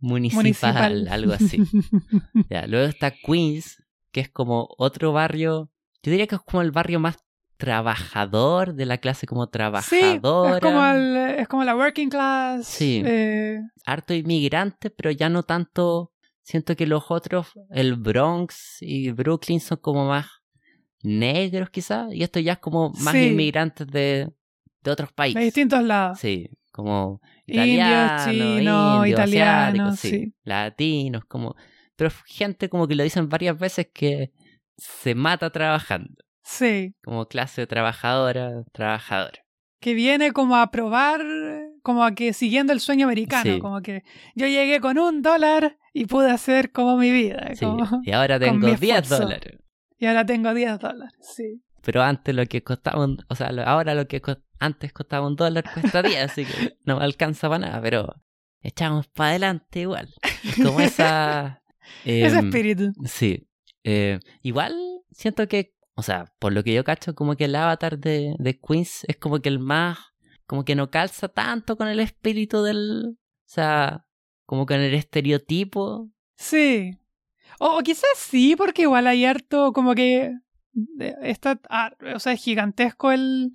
municipal, Municipal. algo así. Ya, luego está Queens, que es como otro barrio. Yo diría que es como el barrio más trabajador de la clase como sí, trabajadora. es como, el, es como la working class. Sí. eh, Harto inmigrante, pero ya no tanto siento que los otros, el Bronx y Brooklyn son como más negros quizás, y esto ya es como más Sí. inmigrantes de, de otros países. De distintos lados. Sí, como Indios, italianos, indios, italianos, sí, sí. latinos, como... Pero gente como que lo dicen varias veces que se mata trabajando, Sí. como clase trabajadora, trabajadora. Que viene como a probar, como a que siguiendo el sueño americano, Sí. como que yo llegué con un dólar y pude hacer como mi vida. Sí, como- y ahora tengo mi 10 esfuerzo. dólares. y ahora tengo 10 dólares. Sí. Pero antes lo que costaba, un- o sea, ahora lo que antes costaba un dólar cuesta 10, así que no me alcanza para nada, pero echamos para adelante igual. Como esa... Ese em, espíritu. Sí. Eh, igual siento que, o sea, por lo que yo cacho, como que el avatar de, de Queens es como que el más, como que no calza tanto con el espíritu del, o sea, como con el estereotipo. Sí. O, o quizás sí, porque igual hay harto como que está, ah, o sea, es gigantesco el,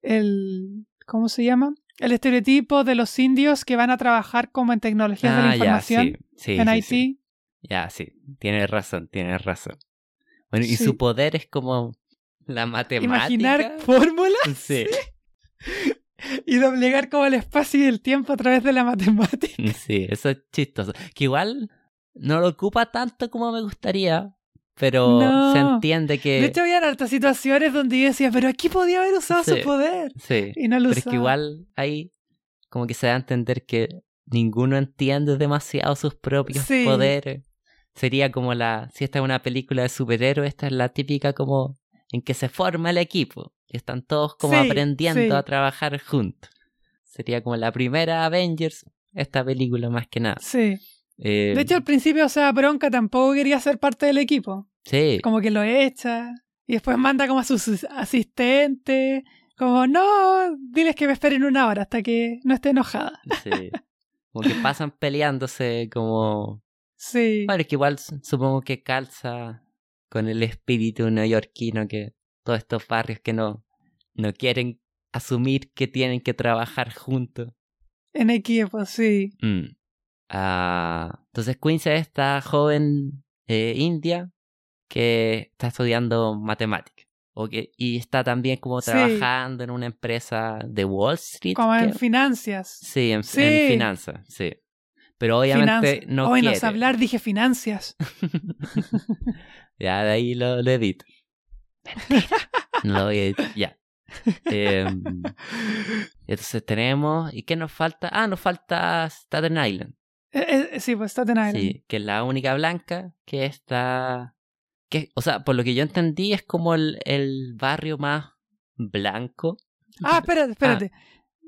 el, ¿cómo se llama? El estereotipo de los indios que van a trabajar como en tecnologías de la Ah, ya, información sí, sí, en sí, Haití. Ya, sí, tienes razón, tienes razón. Bueno, y su poder es como la matemática. Imaginar fórmulas Sí, y doblegar como el espacio y el tiempo a través de la matemática. sí, eso es chistoso. Que igual no lo ocupa tanto como me gustaría, pero No. se entiende que... De hecho, había hartas situaciones donde yo decía, pero aquí podía haber usado Sí. su poder. Sí. Y no lo Pero es que igual ahí como que se da a entender que ninguno entiende demasiado sus propios Sí. poderes. Sería como la, si esta es una película de superhéroes, esta es la típica como en que se forma el equipo. Y están todos como Sí, aprendiendo sí. a trabajar juntos. Sería como la primera Avengers, esta película más que nada. Sí. Eh, De hecho, al principio, o sea, Bronca tampoco quería ser parte del equipo. sí, Como que lo echa. Y después manda como a sus asistentes. Como, no, diles que me esperen una hora hasta que no esté enojada. sí. Como que pasan peleándose como Sí. Bueno, es que igual su- supongo que calza con el espíritu neoyorquino que todos estos barrios que no, no quieren asumir que tienen que trabajar juntos. En equipo, sí. Mm. Ah, entonces Quincy es esta joven eh, india que está estudiando matemáticas. o que- y está también como Sí. trabajando en una empresa de Wall Street. Como en finanzas. sí, en, finanzas, sí. Pero obviamente Finanzas. no Hoy quiere. no sé hablar, dije financias. Ya, de ahí lo, lo edito. No lo voy a editar. Ya. Em, entonces tenemos. ¿Y qué nos falta? Ah, nos falta Staten Island. Eh, eh, sí, pues Staten Island. Sí, que es la única blanca que está. Que, o sea, por lo que yo entendí, es como el, el barrio más blanco. Ah, espérate, espérate.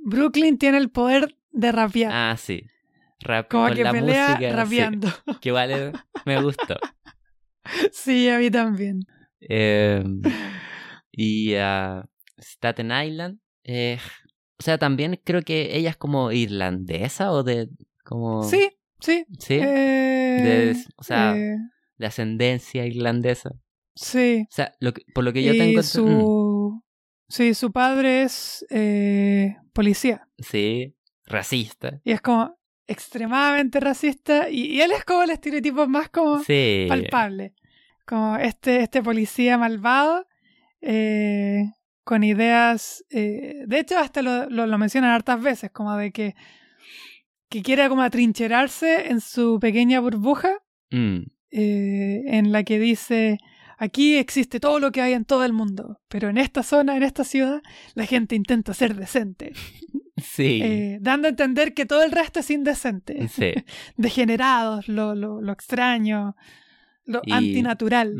Brooklyn tiene el poder de rapear. Ah, sí. Rap, como con que la pelea música. sí, rapeando. que vale, me gustó. Sí. a mí también. Em, y ah, Staten Island. eh, o sea, también creo que ella es como irlandesa o de. como Sí, sí. Sí, Eh, De- o sea, eh, de ascendencia irlandesa. sí. O sea, lo que- por lo que yo y tengo. ent- mm, su... Sí, su padre es policía. sí, racista. Y es como extremadamente racista. Y, y él es como el estereotipo más como Sí. palpable. Como este, este policía malvado. eh, con ideas. eh, de hecho, hasta lo, lo, lo mencionan hartas veces. Como de que. Que quiere como atrincherarse en su pequeña burbuja. Mm, eh, en la que dice, aquí existe todo lo que hay en todo el mundo, pero en esta zona, en esta ciudad, la gente intenta ser decente, sí. eh, dando a entender que todo el resto es indecente, sí. degenerados, lo, lo, lo extraño, lo Y- antinatural.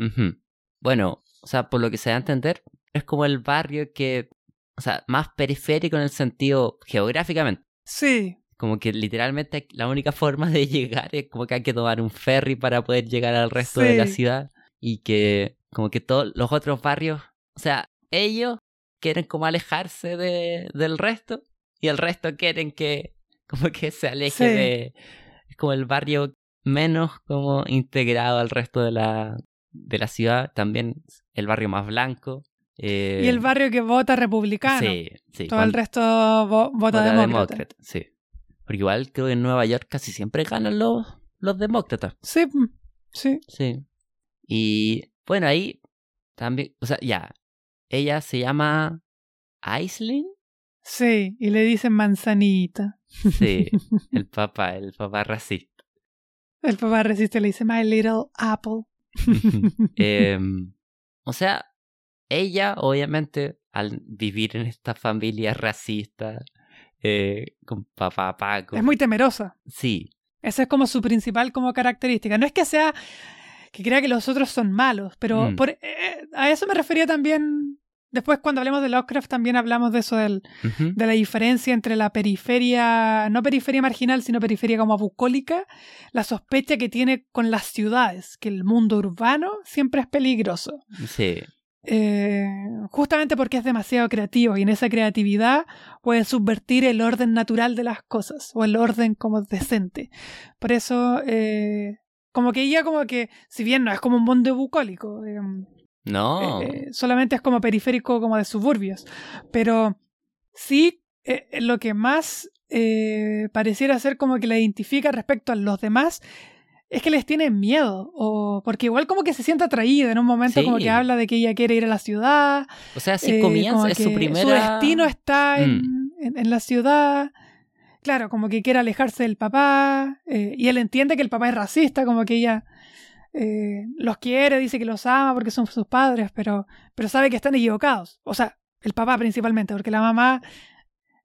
Bueno, o sea, por lo que se da a entender, es como el barrio que. O sea, más periférico en el sentido geográficamente. Sí, Como que literalmente la única forma de llegar es como que hay que tomar un ferry para poder llegar al resto de la ciudad. Y que como que todos los otros barrios, o sea, ellos quieren como alejarse de, del resto y el resto quieren que como que se aleje Sí. de... Es como el barrio menos como integrado al resto de la, de la ciudad. También el barrio más blanco. eh, y el barrio que vota republicano, Sí, sí. todo el resto vo- vota, Vota demócrata. demócrata, sí. Porque igual creo que en Nueva York casi siempre ganan los, los demócratas. Sí, mm, sí. Sí. Y bueno, ahí también, o sea, ya, ella se llama Aislinn. Sí, y le dicen manzanita. Sí, el papá, el papá racista. El papá resiste le dice My Little Apple. Em, o sea, ella obviamente al vivir en esta familia racista eh, con papá Paco. Es muy temerosa. Sí, Esa es como su principal como característica. No es que sea que crea que los otros son malos, pero Mm. por- eh, eh, a eso me refería también. Después cuando hablemos de Lovecraft también hablamos de eso del, de la diferencia entre la periferia, no periferia marginal, sino periferia como bucólica, la sospecha que tiene con las ciudades, que el mundo urbano siempre es peligroso. sí, Eh, justamente porque es demasiado creativo y en esa creatividad puede subvertir el orden natural de las cosas o el orden como decente. Por eso, eh, como que ella como que, si bien no es como un mundo bucólico, eh, no, eh, solamente es como periférico como de suburbios, pero sí eh, lo que más eh, pareciera ser como que la identifica respecto a los demás es que les tiene miedo, o porque igual como que se siente atraída en un momento Sí. como que habla de que ella quiere ir a la ciudad, o sea, si eh, comienza, como es su primera... Su destino está en, Mm. en- en la ciudad. Claro, como que quiere alejarse del papá. eh, y él entiende que el papá es racista, como que ella eh, los quiere, dice que los ama porque son sus padres, pero, pero sabe que están equivocados. O sea, el papá principalmente, porque la mamá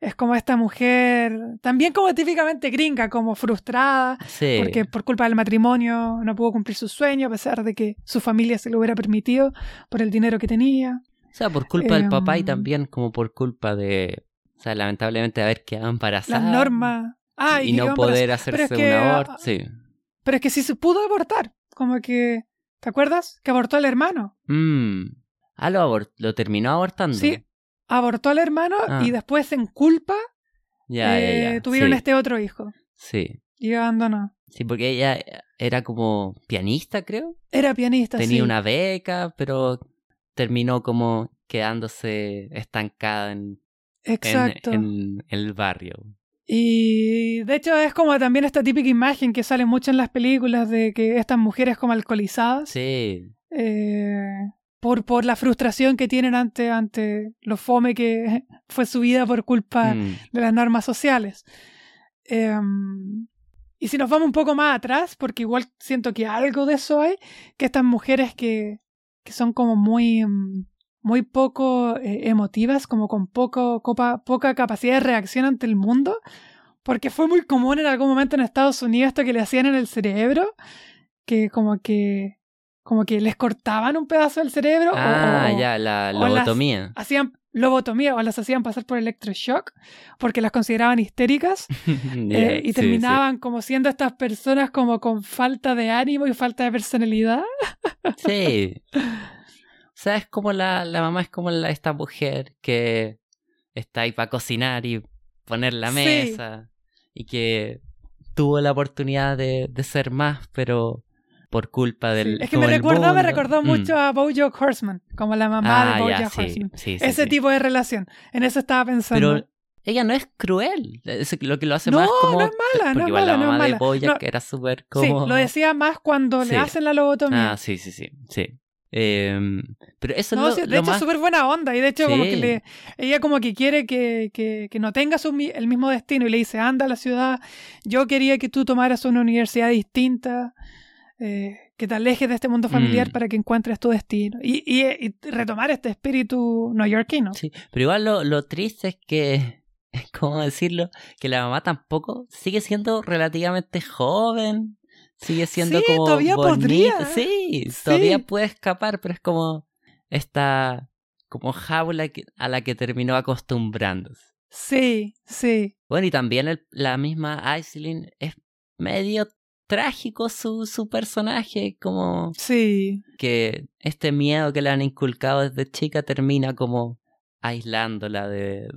es como esta mujer, también como típicamente gringa, como frustrada, Sí, porque por culpa del matrimonio no pudo cumplir su sueño, a pesar de que su familia se lo hubiera permitido por el dinero que tenía. o sea, por culpa del papá y em, también como por culpa de, o sea, lamentablemente haber quedado embarazada. Las normas. Ah, y no poder hacerse Pero es que- un aborto, sí. Pero es que sí se pudo abortar. Como que. ¿Te acuerdas? Que abortó al hermano. Mm. Ah, lo, abor- lo terminó abortando. Sí. Abortó al hermano Ah. y después, en culpa, Ya, eh, ya, ya. tuvieron sí, este otro hijo. Sí. Y abandonó. Sí, porque ella era como pianista, creo. Era pianista, Tenía sí. una beca, pero terminó como quedándose estancada en, en- Exacto. en el barrio. Y de hecho es como también esta típica imagen que sale mucho en las películas de que estas mujeres como alcoholizadas Sí, eh, por, por la frustración que tienen ante, ante lo fome que fue su vida por culpa mm, de las normas sociales. Em, y si nos vamos un poco más atrás, porque igual siento que algo de eso hay, que estas mujeres que, que son como muy, mm, muy poco eh, emotivas, como con poco, copa- poca capacidad de reacción ante el mundo, porque fue muy común en algún momento en Estados Unidos esto que le hacían en el cerebro, que como que, como que les cortaban un pedazo del cerebro Ah, o- ya, la lobotomía. hacían lobotomía o las hacían pasar por electroshock porque las consideraban histéricas eh, y sí, sí. terminaban como siendo estas personas como con falta de ánimo y falta de personalidad. Sí. O sea, es como la, la mamá es como la, esta mujer que está ahí para cocinar y poner la Sí. mesa y que tuvo la oportunidad de, de ser más, pero por culpa del... es que me recordó, me recordó Mm. mucho a Bojack Horseman, como la mamá Ah, de ya, Bojack sí, Horseman. sí, sí, Ese sí. tipo de relación. En eso estaba pensando. Pero ella no es cruel. Es lo que lo hace No, más como... no es mala, no es igual mala, la no es mamá de. Bojack No. era súper Sí, como... lo decía más cuando Sí. le hacen la lobotomía. Ah, sí, sí, sí, sí. Em, pero eso No, es lo, de lo hecho es súper buena onda y de hecho como que le, ella como que quiere que, que, que no mi- el mismo destino y le dice, anda a la ciudad, yo quería que tú tomaras una universidad distinta, eh, que te alejes de este mundo familiar Mm. para que encuentres tu destino y, y, y retomar este espíritu neoyorquino. Sí, pero igual lo, lo triste es que, ¿cómo decirlo? Que la mamá tampoco sigue siendo relativamente joven, sigue siendo Sí, como todavía bonita. podría. Sí, Sí. todavía puede escapar, pero es como esta como jaula que- a la que terminó acostumbrándose. Sí, sí. Bueno, y también el- la misma Aislinn es medio trágico su, su personaje, como Sí, que este miedo que le han inculcado desde chica termina como aislándola de,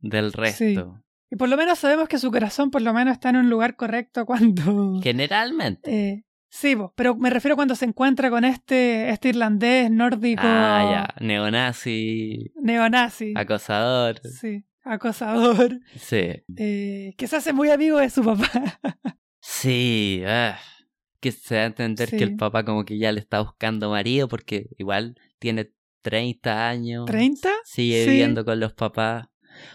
del resto. Y por lo menos sabemos que su corazón por lo menos está en un lugar correcto cuando... Generalmente. Eh, sí, pero me refiero cuando se encuentra con este, este irlandés nórdico Ah, ya. Neonazi, neonazi. acosador. Sí, acosador. Sí. eh, que se hace muy amigo de su papá. Sí. ah. que se da a entender que el papá como que ya le está buscando marido porque igual tiene 30 años. ¿30? Sigue Sí. viviendo con los papás.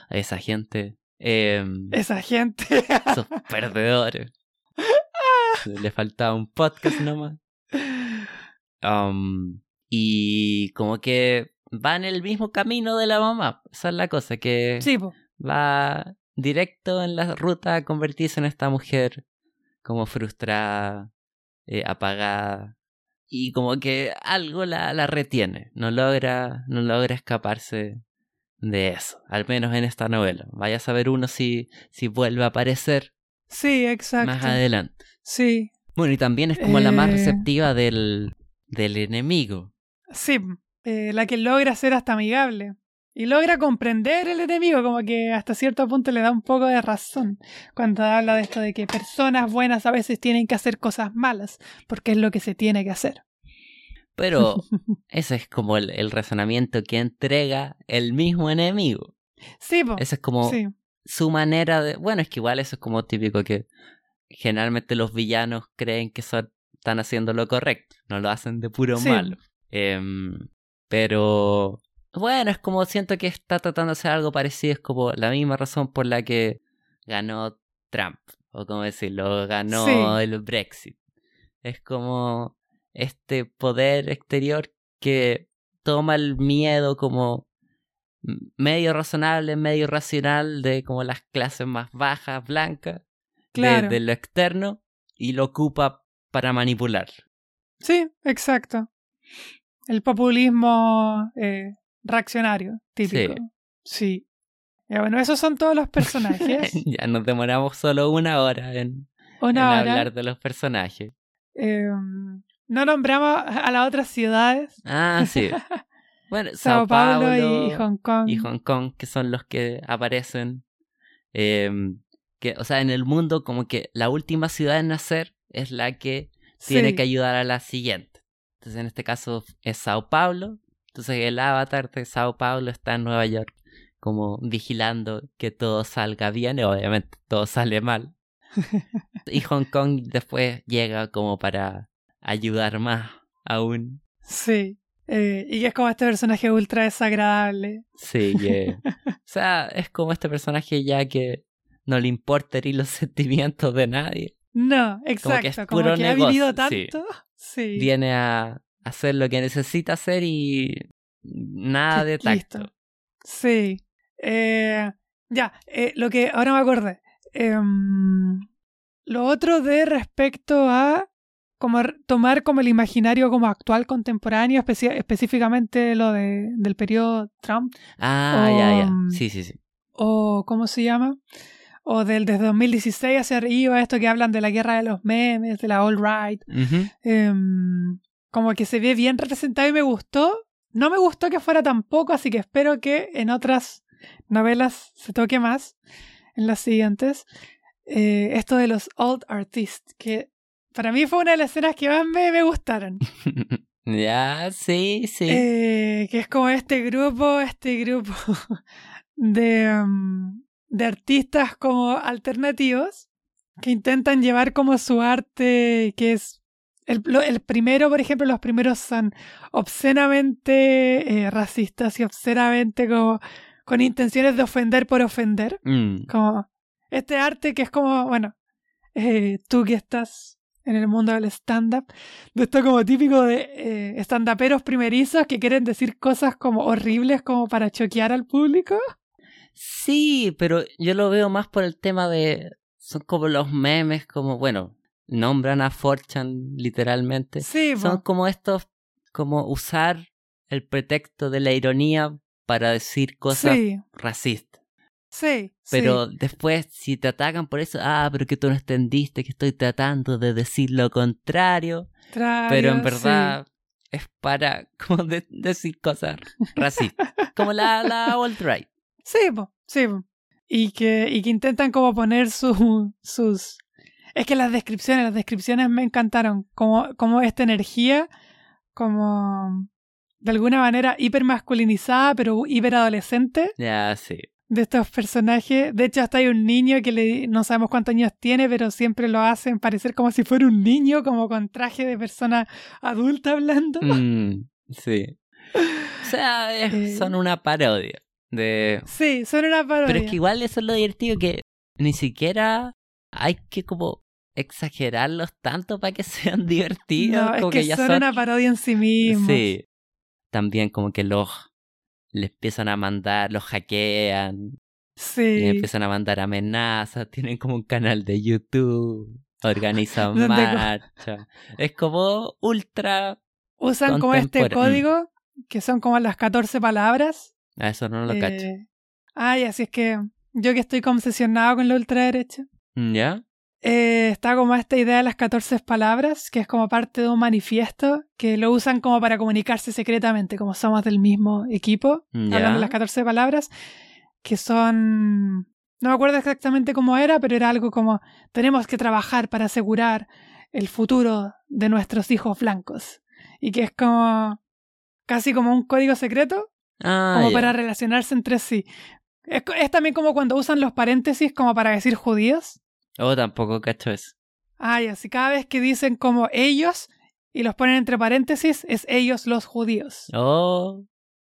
Esa gente. Em, Esa gente. esos perdedores. Le faltaba un podcast nomás. Um, y como que va en el mismo camino de la mamá. Esa es la cosa, que sí, va directo en la ruta a convertirse en esta mujer como frustrada, eh, apagada. Y como que algo la, la retiene. No logra, no logra escaparse de eso. Al menos en esta novela. Vaya a saber uno si, si vuelve a aparecer Sí, exacto. más adelante. Sí, Bueno, y también es como la más Eh. receptiva del, del enemigo. sí. eh, la que logra ser hasta amigable. Y logra comprender el enemigo, como que hasta cierto punto le da un poco de razón cuando habla de esto de que personas buenas a veces tienen que hacer cosas malas, porque es lo que se tiene que hacer. Pero ese es como el, el razonamiento que entrega el mismo enemigo. Sí, po. Esa es como sí. su manera de... Bueno, es que igual eso es como típico que generalmente los villanos creen que son, están haciendo lo correcto, no lo hacen de puro Sí. malo. Em, pero bueno, es como siento que está tratando de hacer algo parecido, es como la misma razón por la que ganó Trump, o como decirlo, ganó Sí. el Brexit. Es como este poder exterior que toma el miedo como medio razonable, medio racional de como las clases más bajas, blancas, de- Claro. de, lo externo, y lo ocupa para manipular. Sí, exacto. El populismo eh, reaccionario, típico. Sí. Ya, bueno, esos son todos los personajes. ya nos demoramos solo una hora en, en Una hora. hablar de los personajes. Eh, no nombramos a las otras ciudades. Ah, sí. Bueno, Sao, Sao, Paulo, Paulo y, y Hong Kong. y Hong Kong, que son los que aparecen. em, que, o sea, en el mundo, como que la última ciudad en nacer es la que tiene Sí. que ayudar a la siguiente. Entonces, en este caso es Sao Paulo. Entonces, el avatar de Sao Paulo está en Nueva York, como vigilando que todo salga bien. Y obviamente, todo sale mal. y Hong Kong después llega como para ayudar más aún. Sí. Eh, y que es como este personaje ultra desagradable. Sí, que. o sea, es como este personaje ya que no le importa herir los sentimientos de nadie. No, que exacto. es Como que, puro ha negocio, vivido sí. tanto. Sí. Viene a hacer lo que necesita hacer y nada de Listo. tacto. Sí. Eh, ya, eh, lo que ahora me acordé. Em, lo otro de respecto a como tomar como el imaginario como actual contemporáneo, especi- específicamente lo de, del periodo Trump, Ah, ya, ya. Um, Sí, sí, sí. o ¿cómo se llama? O del desde 2016 hacia arriba, esto que hablan de la guerra de los memes, de la alt-right, Ujú. Em, como que se ve bien representado y me gustó. No me gustó que fuera tan poco, así que espero que en otras novelas se toque más, en las siguientes. Eh, esto de los old artists, que para mí fue una de las escenas que más me, me gustaron. ya, sí, sí. Eh, que es como este grupo, este grupo de, em, de artistas como alternativos que intentan llevar como su arte, que es el primero, por ejemplo, los primeros son obscenamente eh, racistas y obscenamente como con intenciones de ofender por ofender. Mm. Como este arte que es como, bueno, eh, tú que estás en el mundo del stand-up, de esto como típico de eh, stand-uperos primerizos que quieren decir cosas como horribles como para choquear al público. Sí, pero yo lo veo más por el tema de. Son como los memes, como, bueno, nombran a Forchan literalmente. Sí, po. Son como estos, como usar el pretexto de la ironía para decir cosas sí, racistas. Sí, Pero después, si te atacan por eso, ah, pero que tú no entendiste que estoy tratando de decir lo contrario. pero en verdad es para como de- decir cosas racistas. como la, la alt-right. Sí, sí, po, sí, po. Y que, y que intentan como poner su, sus... Es que las descripciones, las descripciones me encantaron. Como, como esta energía, como de alguna manera hipermasculinizada, pero hiperadolescente. Ya, sí. De estos personajes. De hecho, hasta hay un niño que le, no sabemos cuántos años tiene, pero siempre lo hacen parecer como si fuera un niño, como con traje de persona adulta hablando. Mm, sí. O sea, es- Eh. son una parodia de... Sí, son una parodia. Pero es que igual eso es lo divertido, que ni siquiera hay que como exagerarlos tanto para que sean divertidos. no, es que, ya son, una parodia en sí mismos. Sí. También como que los les empiezan a mandar, los hackean, Sí. empiezan a mandar amenazas, tienen como un canal de YouTube, organizan marchas. Es como ultra... Usan como este mm. código, que son como las 14 palabras. A eso no lo cacho. Eh, Ay, así es que yo que estoy obsesionado con la ultraderecha. ¿Ya? Eh, está como esta idea de las 14 palabras, que es como parte de un manifiesto, que lo usan como para comunicarse secretamente, como somos del mismo equipo, ¿Ya? hablando de las 14 palabras, que son... No me acuerdo exactamente cómo era, pero era algo como tenemos que trabajar para asegurar el futuro de nuestros hijos blancos. Y que es como casi como un código secreto, Ah, como para relacionarse entre sí. Es también como cuando usan los paréntesis como para decir judíos. Oh, tampoco cacho eso. Ah, y así cada vez que dicen como ellos y los ponen entre paréntesis, es ellos los judíos. Oh,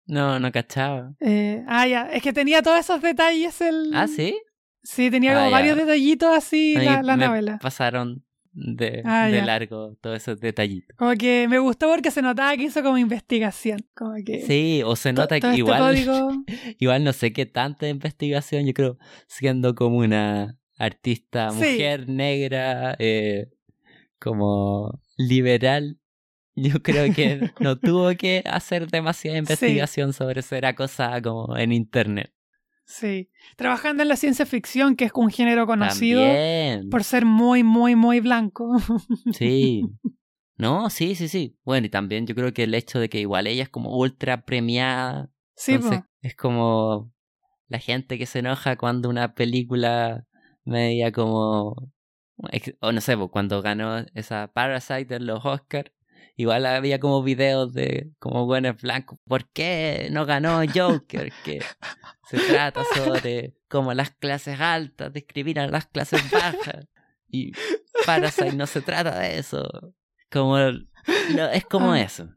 no, no cachaba. Eh, ah, ya, es que tenía todos esos detalles el... Ah, ¿sí? Sí, tenía Ah, como ya. varios detallitos así la, la me novela. pasaron de, Ah, de largo todos esos detallitos. Como que me gustó porque se notaba que hizo como investigación. Como que... Sí, o se nota que este igual, igual no sé qué tanta investigación, yo creo, siendo como una artista Sí. mujer negra, eh, como liberal, yo creo que no tuvo que hacer demasiada investigación sobre ser acosada como en internet. Sí. Trabajando en la ciencia ficción, que es un género conocido También. por ser muy, muy, muy blanco. Sí. No, sí, sí, sí. Bueno, y también yo creo que el hecho de que igual ella es como ultra premiada. sí, entonces po. es como la gente que se enoja cuando una película media como... O no sé, pues, cuando ganó esa Parasite en los Oscars, igual había como videos de como buenos blancos. ¿Por qué no ganó Joker? Que se trata sobre como las clases altas, describir a las clases bajas. Y Parasite no se trata de eso. Como no, es como Ah. eso.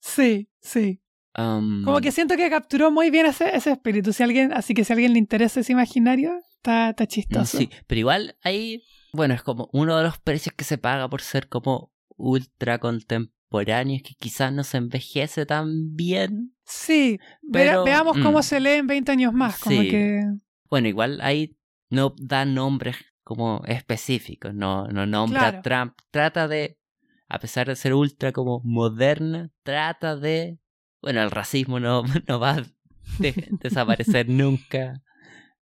Sí, sí. Um, Como que siento que capturó muy bien ese, ese espíritu. Si alguien, así que si a alguien le interesa ese imaginario, está, está chistoso. Sí, pero igual ahí, bueno, es como uno de los precios que se paga por ser como ultra contemporáneo, es que quizás no se envejece tan bien. Sí, Ve- veamos cómo mm. se lee en 20 años más. Como Sí. que. Bueno, igual ahí no da nombres como específicos, no, no nombra Claro. a Trump, trata de, a pesar de ser ultra como moderna, trata de, bueno, el racismo no, no va a de- desaparecer nunca.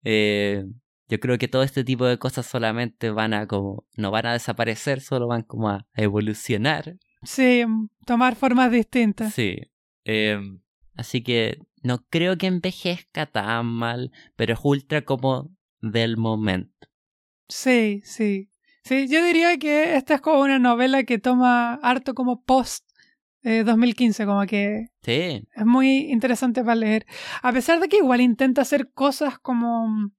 Eh, yo creo que todo este tipo de cosas solamente van a como, no van a desaparecer, solo van como a evolucionar. Sí, tomar formas distintas. Sí. Em, así que no creo que envejezca tan mal, pero es ultra como del momento. Sí, sí. Sí, yo diría que esta es como una novela que toma harto como post eh, 2015, como que Sí, es muy interesante para leer. A pesar de que igual intenta hacer cosas como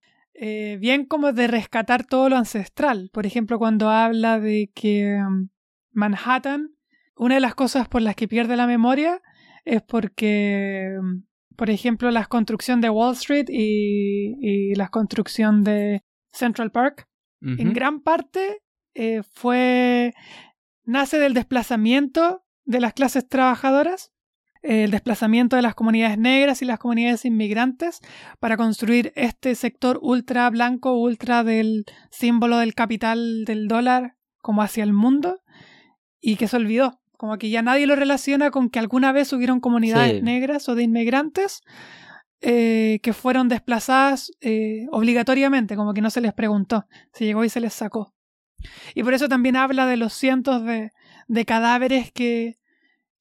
eh, bien como de rescatar todo lo ancestral. Por ejemplo, cuando habla de que um, Manhattan, una de las cosas por las que pierde la memoria es porque, um, por ejemplo, la construcción de Wall Street y, y la construcción de Central Park en gran parte eh, fue nace del desplazamiento de las clases trabajadoras, el desplazamiento de las comunidades negras y las comunidades inmigrantes para construir este sector ultra blanco, ultra del símbolo del capital del dólar como hacia el mundo y que se olvidó. Como que ya nadie lo relaciona con que alguna vez hubieron comunidades Sí. negras o de inmigrantes eh, que fueron desplazadas eh, obligatoriamente, como que no se les preguntó, se llegó y se les sacó. Y por eso también habla de los cientos de, de cadáveres que,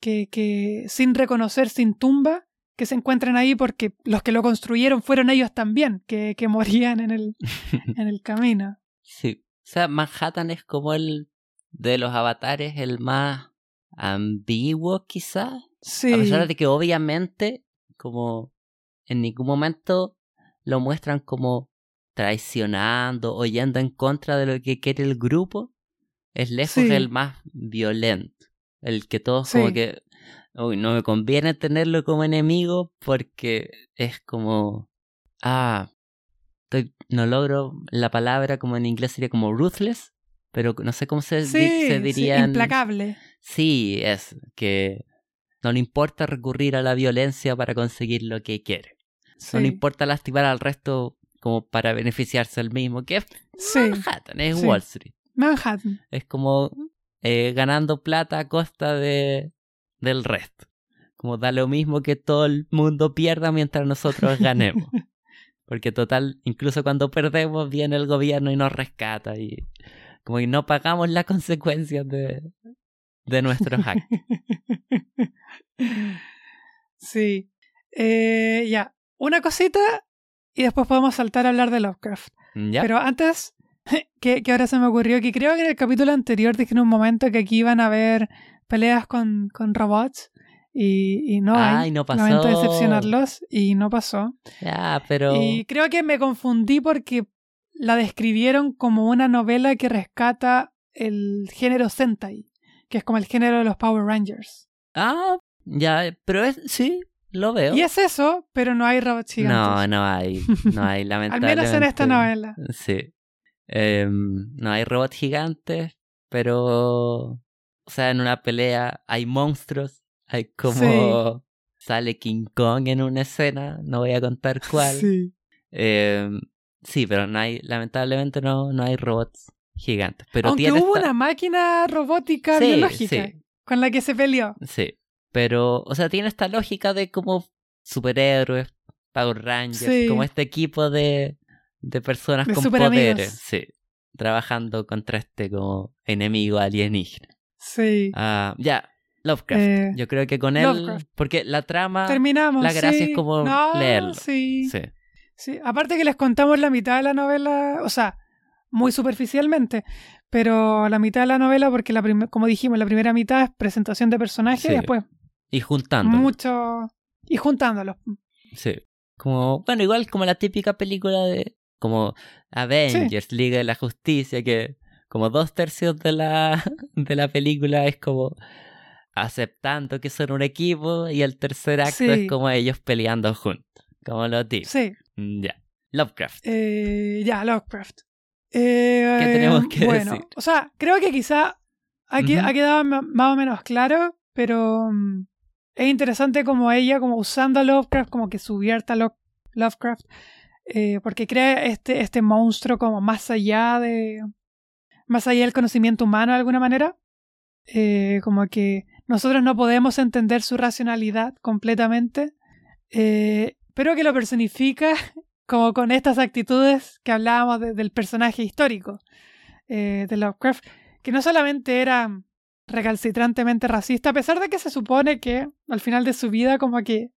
que, que sin reconocer, sin tumba, que se encuentran ahí porque los que lo construyeron fueron ellos también, que, que morían en el, en el camino. Sí. O sea, Manhattan es como el de los avatares el más ambiguo quizás. Sí, A pesar de que obviamente, como en ningún momento lo muestran como traicionando o yendo en contra de lo que quiere el grupo, es lejos Sí. el más violento. El que todos como que, uy, no me conviene tenerlo como enemigo porque es como, ah, estoy- no logro la palabra como en inglés sería como ruthless, pero no sé cómo se, di- Sí, se sí, implacable. Sí, es que no le importa recurrir a la violencia para conseguir lo que quiere. No le importa lastimar al resto como para beneficiarse al mismo, que es Sí. Manhattan, es. Wall Street. Manhattan. Es como eh, ganando plata a costa de, del resto. Como da lo mismo que todo el mundo pierda mientras nosotros ganemos. Porque total, incluso cuando perdemos viene el gobierno y nos rescata y como que no pagamos las consecuencias de, de nuestros actos. Sí. Eh, ya. Una cosita y después podemos saltar a hablar de Lovecraft. ¿Ya? Pero antes, que, que ahora se me ocurrió que creo que en el capítulo anterior dije en un momento que aquí iban a haber peleas con, con robots y, y no Ay, hay. no pasó. Lamento decepcionarlos y no pasó. Ya, pero... Y creo que me confundí porque la describieron como una novela que rescata el género Sentai, que es como el género de los Power Rangers. Ah, ya, pero es, sí, lo veo. Y es eso, pero no hay robots gigantes. No, no hay, no hay, Al lamentablemente. menos en esta novela. Sí. Em, no hay robots gigantes, pero... O sea, en una pelea hay monstruos, hay como... Sale King Kong en una escena, no voy a contar cuál. Sí. Em, sí, pero no hay, lamentablemente no, no hay robots gigantes. Pero Aunque tiene hubo esta- una máquina robótica Sí, biológica sí. con la que se peleó. Sí, pero, o sea, tiene esta lógica de como superhéroes, Power Rangers, Sí. como este equipo de, de personas De con poderes, sí, trabajando contra este como enemigo alienígena. Sí. Ah, ya, Lovecraft. Eh, Yo creo que con él, Lovecraft. porque la trama, Terminamos. la gracia sí. es como No, leerlo. Sí. sí, Sí, aparte que les contamos la mitad de la novela, o sea, muy superficialmente, pero la mitad de la novela, porque la como dijimos, la primera mitad es presentación de personajes Sí. y después y juntando, mucho... y juntándolos. sí, como, bueno, igual como la típica película de, como Avengers, Liga de la Justicia, que como dos tercios de la, de la película es como aceptando que son un equipo y el tercer acto Sí. es como ellos peleando juntos, como los tipos. Sí, Mm, Ya. Lovecraft. eh, ya, Lovecraft. Eh, ¿Qué tenemos que bueno, decir? O sea, creo que quizá aquí ha quedado más o menos claro, pero mm, es interesante como ella, como usando a Lovecraft, como que subierta a Lo- Lovecraft, eh, porque crea este, este monstruo como más allá de. más allá del conocimiento humano de alguna manera. Eh, como que nosotros no podemos entender su racionalidad completamente, eh, pero que lo personifica como con estas actitudes que hablábamos de- del personaje histórico de Lovecraft, que no solamente era recalcitrantemente racista, a pesar de que se supone que al final de su vida como que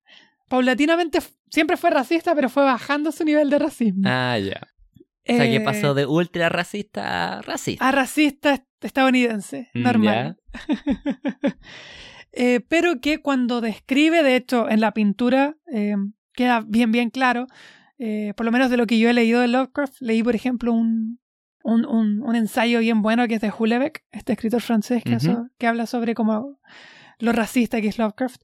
paulatinamente siempre fue racista, pero fue bajando su nivel de racismo. Ah, ya. O sea, que Eh, pasó de ultra racista a racista. a racista est- estadounidense, Mm, normal. Eh, pero que cuando describe, de hecho, en la pintura, eh, queda bien, bien claro, por lo menos de lo que yo he leído de Lovecraft, leí, por ejemplo, un, un, un- un ensayo bien bueno que es de Hulebeck, este escritor francés que, so- que habla sobre como lo racista que es Lovecraft.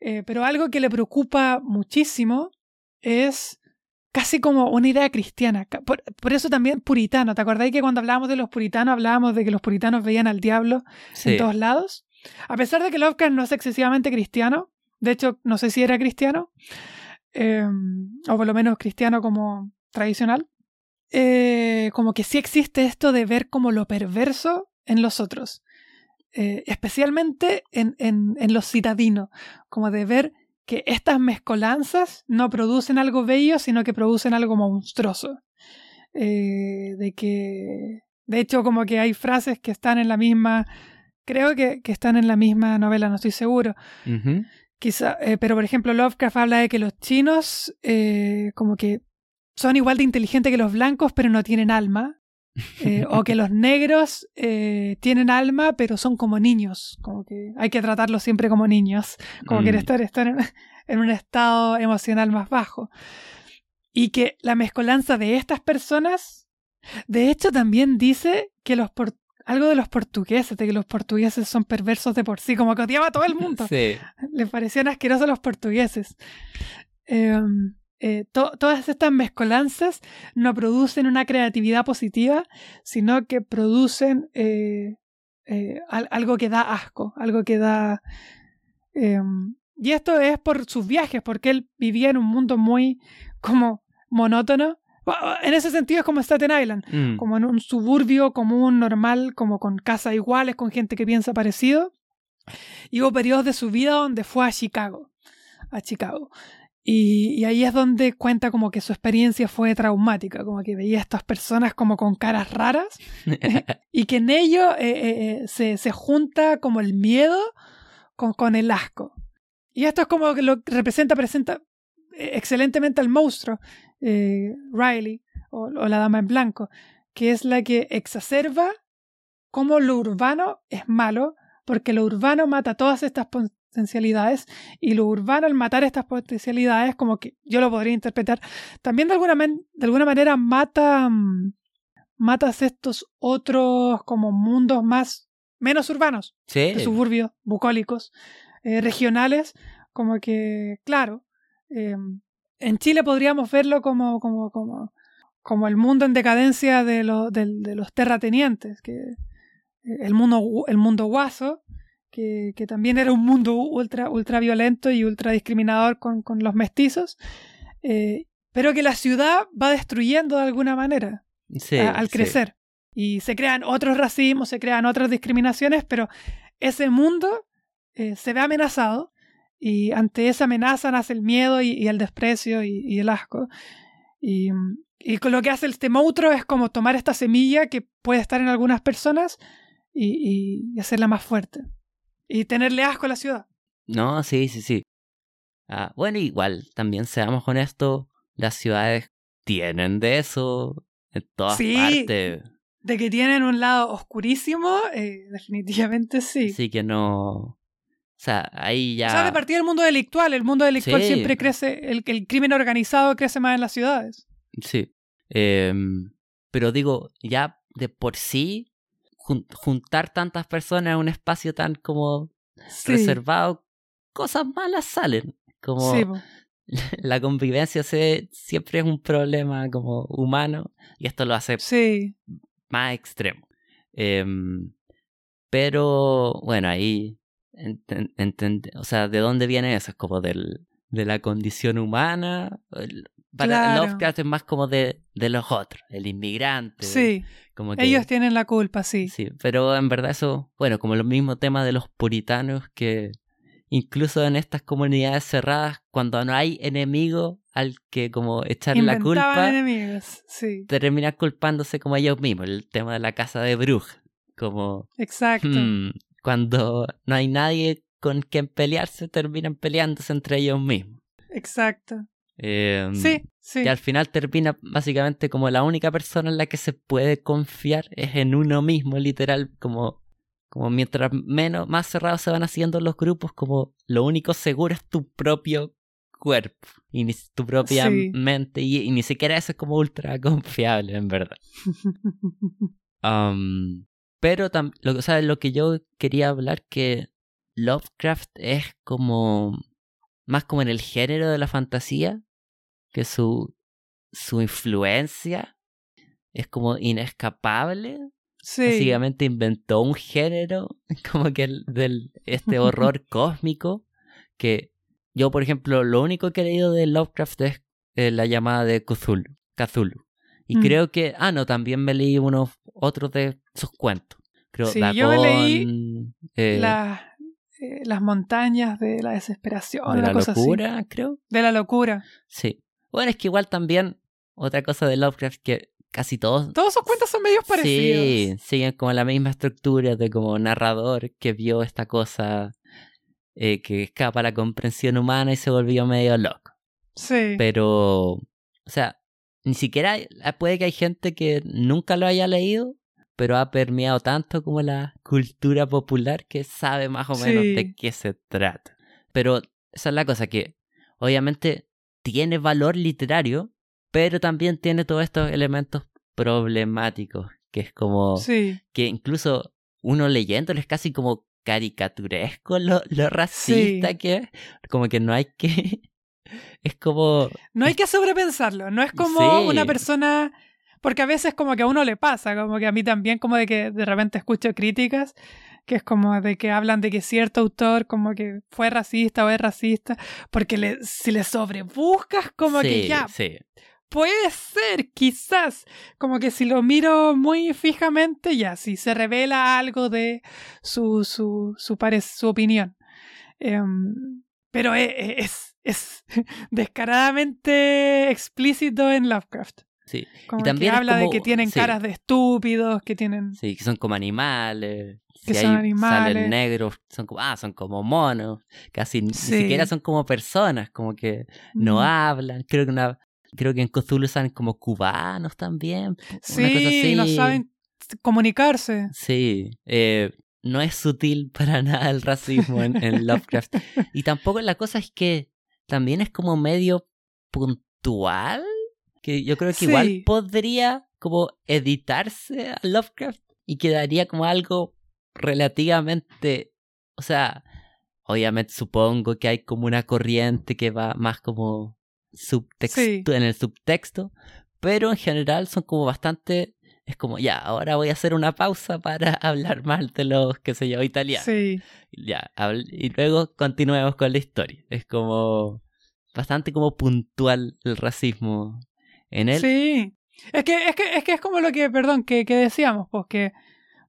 Eh, pero algo que le preocupa muchísimo es casi como una idea cristiana. Por, por eso también puritano. ¿Te acordáis que cuando hablábamos de los puritanos hablábamos de que los puritanos veían al diablo Sí. en todos lados? A pesar de que Lovecraft no es excesivamente cristiano, de hecho no sé si era cristiano, eh, o por lo menos cristiano como tradicional, eh, como que sí existe esto de ver como lo perverso en los otros, eh, especialmente en, en, en los citadinos, como de ver que estas mezcolanzas no producen algo bello, sino que producen algo monstruoso. Eh, de que, de hecho, como que hay frases que están en la misma, creo que, que están en la misma novela, no estoy seguro. Quizá, eh, pero por ejemplo, Lovecraft habla de que los chinos, eh, como que son igual de inteligentes que los blancos, pero no tienen alma. Eh, o que los negros eh, tienen alma, pero son como niños. Como que hay que tratarlos siempre como niños. Como Mm. que estar, estar en, en un estado emocional más bajo. y que la mezcolanza de estas personas, de hecho también dice que los algo de los portugueses, de que los portugueses son perversos de por sí, como que odiaba a todo el mundo. Sí. Le parecían asquerosos los portugueses. Em, eh, todas estas mezcolanzas no producen una creatividad positiva, sino que producen eh, eh, algo que da asco, algo que da... Em, y esto es por sus viajes, porque él vivía en un mundo muy como monótono. En ese sentido es como Staten Island, Mm. como en un suburbio común, normal, como con casas iguales, con gente que piensa parecido. Y hubo periodos de su vida donde fue a Chicago, a Chicago. Y, y ahí es donde cuenta como que su experiencia fue traumática, como que veía a estas personas como con caras raras y que en ello eh, eh, eh, se, se junta como el miedo con, con el asco. Y esto es como que lo representa, presenta eh, excelentemente al monstruo, eh, Riley, o, o la dama en blanco, que es la que exacerba cómo lo urbano es malo, porque lo urbano mata todas estas potencialidades y lo urbano al matar estas potencialidades, como que yo lo podría interpretar, también de alguna, de alguna manera mata, mm, matas estos otros como mundos más menos urbanos, Sí. de suburbios bucólicos, eh, regionales, como que, claro, eh, en Chile podríamos verlo como, como, como, como el mundo en decadencia de, lo- del- de los terratenientes, que eh, el mundo, el mundo guaso, que, que también era un mundo ultra, ultra violento y ultra discriminador con, con los mestizos, eh, pero que la ciudad va destruyendo de alguna manera Sí, a- al sí. crecer. Y se crean otros racismos, se crean otras discriminaciones, pero ese mundo eh, se ve amenazado y ante esa amenaza nace el miedo y, y el desprecio y, y el asco. Y, y con lo que hace este monstruo es como tomar esta semilla que puede estar en algunas personas y hacerla más fuerte. Y tenerle asco a la ciudad. No, sí, sí, sí. Ah, bueno, igual, también seamos honestos, las ciudades tienen de eso en todas Sí. partes. De que tienen un lado oscurísimo, eh, definitivamente sí. Así que no. O sea, ahí ya. O sea, de partida del mundo delictual. El mundo delictual Sí. siempre crece, el, el crimen organizado crece más en las ciudades. Sí. Em, pero digo, ya de por sí, jun- juntar tantas personas en un espacio tan como Sí. reservado, cosas malas salen. Como Sí, la convivencia se, siempre es un problema como humano y esto lo hace sí. más extremo. Em, pero bueno, ahí, o sea, ¿de dónde viene eso? Es como del, de la condición humana. El- Para Claro. Lovecraft es más como de, de los otros, el inmigrante. Sí. Como que, Ellos tienen la culpa, sí. Sí, pero en verdad eso, bueno, como los mismos temas de los puritanos que incluso en estas comunidades cerradas, cuando no hay enemigo al que como echarle la culpa, enemigos. Sí. terminan culpándose como ellos mismos, el tema de la casa de brujas, como Exacto. hmm, cuando no hay nadie con quien pelearse, terminan peleándose entre ellos mismos. Exacto. Em, Sí, sí. Y al final termina básicamente como la única persona en la que se puede confiar es en uno mismo, literal, como, como mientras menos, más cerrados se van haciendo los grupos, como lo único seguro es tu propio cuerpo y ni tu propia Sí. mente y, y ni siquiera eso es como ultra confiable en verdad. Um, pero tam- lo, o sea, lo que yo quería hablar que Lovecraft es como más como en el género de la fantasía que su su influencia es como inescapable sí. básicamente inventó un género como que el, del este horror cósmico que yo por ejemplo lo único que he leído de Lovecraft es eh, la llamada de Cthulhu, Cthulhu. y Mm. creo que ah no también me leí unos otros de sus cuentos creo Sí, yo me leí eh, Las, eh, las montañas de la desesperación, de la así. locura creo De la locura. sí bueno es que igual también otra cosa de Lovecraft que casi todos Todos sus cuentos son medios parecidos. Sí, siguen como la misma estructura de como narrador que vio esta cosa eh, que escapa a la comprensión humana y se volvió medio loco. Sí. Pero, o sea, ni siquiera hay- puede que hay gente que nunca lo haya leído, pero ha permeado tanto como la cultura popular que sabe más o menos Sí. de qué se trata. Pero esa es la cosa que, obviamente, tiene valor literario, pero también tiene todos estos elementos problemáticos, que es como Sí. que incluso uno leyéndolo es casi como caricaturesco lo, lo racista Sí. que es, como que no hay que, es como, No hay que sobrepensarlo, no es como Sí. una persona, porque a veces como que a uno le pasa, como que a mí también como de que de repente escucho críticas, que es como de que hablan de que cierto autor como que fue racista o es racista, porque le, si le sobrebuscas como que sí, ya, sí, puede ser, quizás, como que si lo miro muy fijamente, ya, si se revela algo de su, su, su, pare- su opinión. Em, pero e- e- es, es descaradamente explícito en Lovecraft. Sí, Como también que habla de que tienen sí. caras de estúpidos, que tienen... sí, que son como animales, Que si son hay- animales. salen negros, son como, ah, son como monos, casi ni siquiera son como personas, como que no Mm, hablan, creo que una, creo que en Cthulhu salen como cubanos también, una cosa Sí, así. no saben comunicarse. Sí, eh, no es sutil para nada el racismo en, en Lovecraft. Y tampoco la cosa es que también es como medio puntual, que yo creo que igual podría como editarse a Lovecraft y quedaría como algo relativamente, o sea, obviamente supongo que hay como una corriente que va más como subtexto, Sí. en el subtexto, pero en general son como bastante es como, ya, ahora voy a hacer una pausa para hablar mal de los, qué sé yo, italianos. Sí, Ya, y luego continuemos con la historia. Es como bastante como puntual el racismo Sí. Es que, es que, es que es como lo que, perdón, que, que decíamos, pues que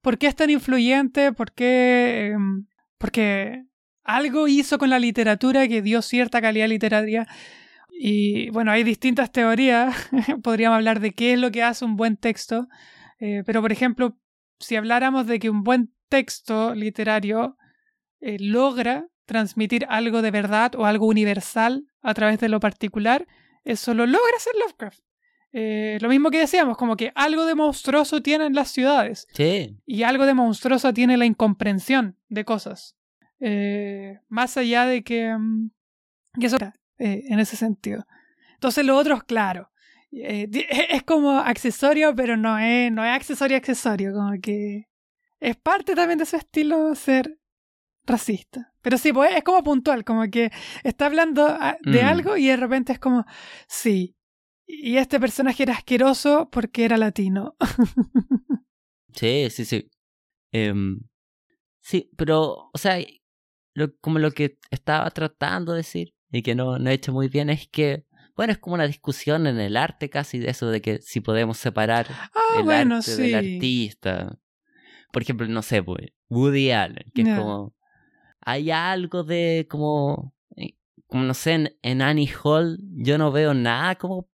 ¿por qué es tan influyente? ¿Por qué? em, porque algo hizo con la literatura que dio cierta calidad literaria. Y bueno, hay distintas teorías. Podríamos hablar de qué es lo que hace un buen texto. Eh, pero, por ejemplo, si habláramos de que un buen texto literario eh, logra transmitir algo de verdad o algo universal a través de lo particular, eso lo logra hacer Lovecraft. Eh, lo mismo que decíamos, como que algo de monstruoso tienen las ciudades Sí, y algo de monstruoso tiene la incomprensión de cosas. Eh, más allá de que, mm, que eso eh, en ese sentido. Entonces lo otro es claro. es como accesorio, pero no es, no es accesorio accesorio, como que es parte también de su estilo ser racista. Pero sí, pues es como puntual, como que está hablando ah, de Mm. algo y de repente es como, sí, y este personaje era asqueroso porque era latino. sí, sí, sí. Em, sí, pero, o sea, lo- como lo que estaba tratando de decir y que no, no he hecho muy bien es que, bueno, es como una discusión en el arte casi de eso de que si podemos separar Ah, el bueno, arte sí. del artista. Por ejemplo, no sé, pues, Woody Allen, que es como. Hay algo de como. eh, Como no sé, en, en Annie Hall yo no veo nada como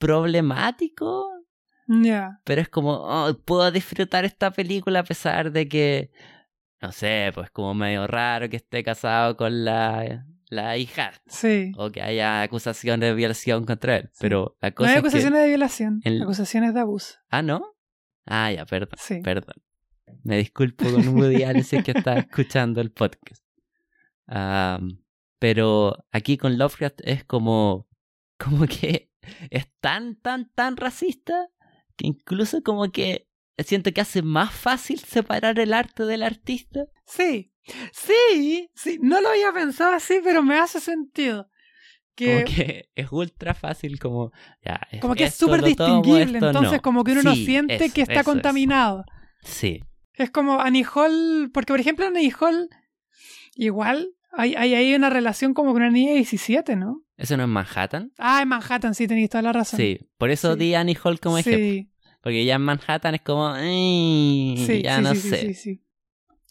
problemático. Ya. Pero es como, oh, puedo disfrutar esta película a pesar de que. No sé, pues como medio raro que esté casado con la, la hija. Sí. O que haya acusaciones de violación contra él. Pero la No cosa hay es que- acusaciones de violación, el- acusaciones de abuso. Ah, ¿no? Ah, ya, perdón. Sí. Perdón. Me disculpo con Woody Allen si es que está escuchando el podcast. Pero aquí con Lovecraft es como. Como que es tan, tan, tan racista que incluso como que siento que hace más fácil separar el arte del artista. Sí. Sí, sí. No lo había pensado así, pero me hace sentido. Que, Como que es ultra fácil, como. Ya, como que es súper tomo, distinguible, entonces no. como que uno no siente eso, que está eso, eso. contaminado. Sí. Es como Annie Hall, porque por ejemplo Annie Hall, igual hay, hay ahí una relación como con una niña de 17, ¿no? ¿Eso no es Manhattan? Ah, en Manhattan, sí, tenéis toda la razón. Sí. Por eso Sí. di Annie Hall como ejemplo. sí, Porque ya en Manhattan es como. "Ay, sí, ya sí, no sé.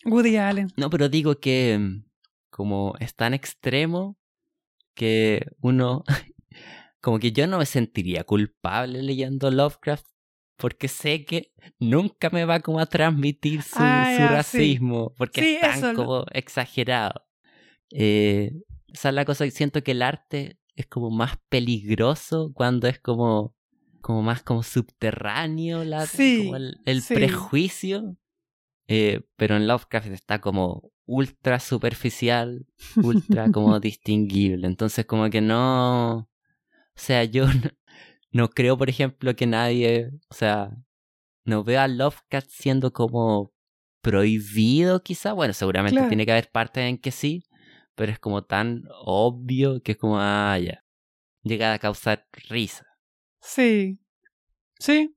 Woody Allen. No, pero digo que mm, como es tan extremo que uno. como que yo no me sentiría culpable leyendo Lovecraft. Porque sé que nunca me va como a transmitir su, Ah, su racismo. Porque es tan eso, lo- como exagerado. Eh, esa es la cosa que siento que el arte es como más peligroso cuando es como. como más como subterráneo la, Sí, como el, el sí. prejuicio. Eh, pero en Lovecraft está como ultra superficial, ultra como distinguible. Entonces como que no... O sea, yo no, no creo, por ejemplo, que nadie, o sea, no veo a Lovecraft siendo como prohibido quizá. Bueno, seguramente Claro. tiene que haber partes en que sí, pero es como tan obvio que es como, ah, ya. Llega a causar risa. Sí. Sí.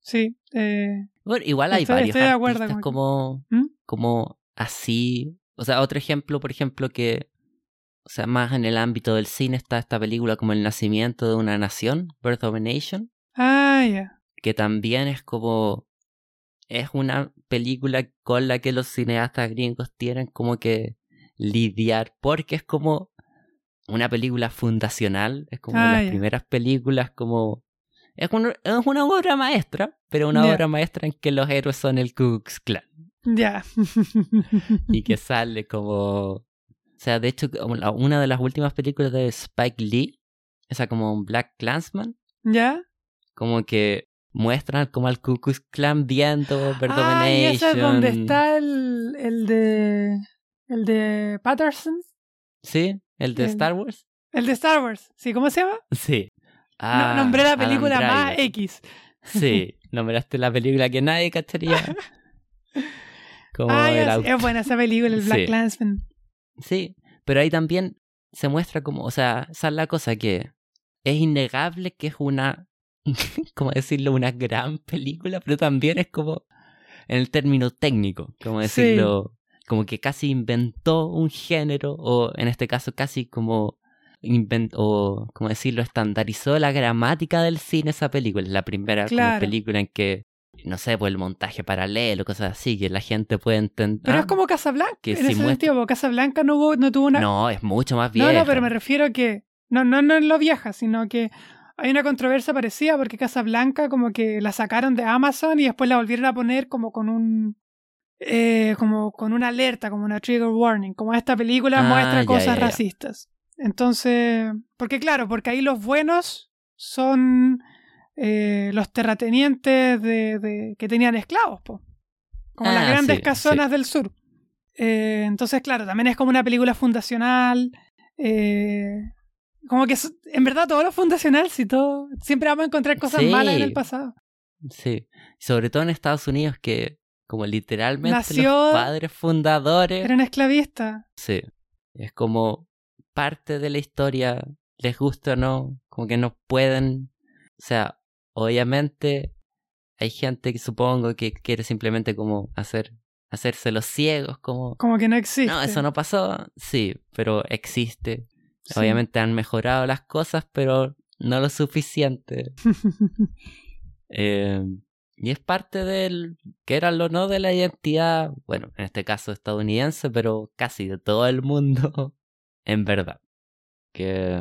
Sí. Eh, Bueno, igual hay Estoy- varios estoy de artistas con- como, ¿Mm? como así. O sea, otro ejemplo, por ejemplo, que, o sea, más en el ámbito del cine está esta película como El nacimiento de una nación, Birth of a Nation, Ah, ya. que también es como, es una película con la que los cineastas gringos tienen como que lidiar, porque es como una película fundacional, es como de Ah, las primeras películas como... Es una, es una obra maestra, pero una obra maestra en que los héroes son el Ku Klux Klan Ya. y que sale como... O sea, de hecho, una de las últimas películas de Spike Lee, esa como un Black Clansman, ¿Ya? como que muestran como al Ku Klux Klan viendo a Ah, y esa es donde está el, el de. El de Patterson. ¿Sí? ¿El de El- Star Wars? El de Star Wars. ¿Sí? ¿Cómo se llama? Sí. No, Ah, nombré la película más. X. Sí, nombraste la película que nadie cacharía. Como ah, el es buena esa película, el Black Sí. Clansman. Sí, pero ahí también se muestra como, o sea, esa es la cosa que es innegable que es una, ¿cómo decirlo? Una gran película, pero también es como, en el término técnico, como decirlo, como que casi inventó un género, o en este caso casi como inventó, o como decirlo, estandarizó la gramática del cine esa película. Es la primera como película en que, no sé, pues el montaje paralelo, cosas así, que la gente puede entender. Pero Ah, es como Casablanca. que en si ese muestra- sentido, porque Casablanca no, hubo, no tuvo una. No, es mucho más no, vieja. no, pero me refiero a que. No, no, no en lo vieja, sino que hay una controversia parecida porque Casablanca como que la sacaron de Amazon y después la volvieron a poner como con un. Eh, como con una alerta, como una trigger warning. Como esta película Ah, muestra ya, cosas ya, ya. racistas. Entonces. Porque claro, porque ahí los buenos son eh, los terratenientes de, de- que tenían esclavos, po. como las Ah, grandes sí, casonas del sur. Eh, entonces, claro, también es como una película fundacional. como que en verdad todo lo fundacional, si todo, siempre vamos a encontrar cosas Sí. malas en el pasado. Sí, sobre todo en Estados Unidos que como literalmente Nació- los padres fundadores, Eran esclavistas. sí, es como parte de la historia, les gusta o no, como que no pueden, o sea, obviamente hay gente que supongo que quiere simplemente como hacer, hacerse los ciegos, como, Como que no existe. no, eso no pasó, sí, pero existe, Sí. obviamente han mejorado las cosas, pero no lo suficiente. Eh, y es parte del, que era lo no de la identidad, bueno, en este caso estadounidense, pero casi de todo el mundo, en verdad. Que...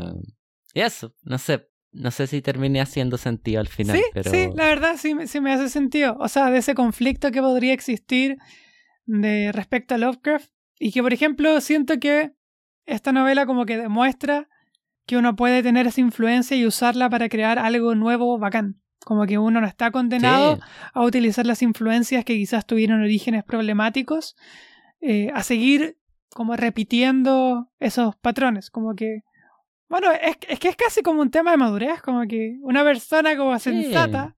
Y eso, no sé, no sé si terminé haciendo sentido al final, sí, pero... sí, la verdad sí, me- sí me hace sentido. O sea, de ese conflicto que podría existir de respecto a Lovecraft. Y que, por ejemplo, siento que esta novela como que demuestra que uno puede tener esa influencia y usarla para crear algo nuevo bacán. Como que uno no está condenado Sí, a utilizar las influencias que quizás tuvieron orígenes problemáticos, eh, a seguir como repitiendo esos patrones, como que, bueno, es, es que es casi como un tema de madurez, como que una persona como Sí. sensata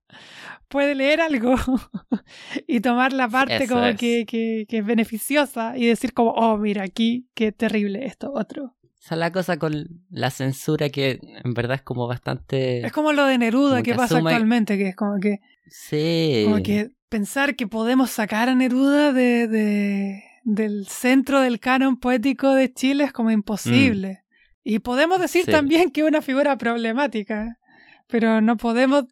puede leer algo y tomar la parte Eso como es. que, que, que es beneficiosa y decir como, oh, mira aquí, qué terrible esto, otro. Esa es la cosa con la censura que en verdad es como bastante... Es como lo de Neruda que que pasa asume- actualmente, que es como que Sí. Como que pensar que podemos sacar a Neruda de, de- del centro del canon poético de Chile es como imposible. Y podemos decir Mm. Sí. también que es una figura problemática, pero no podemos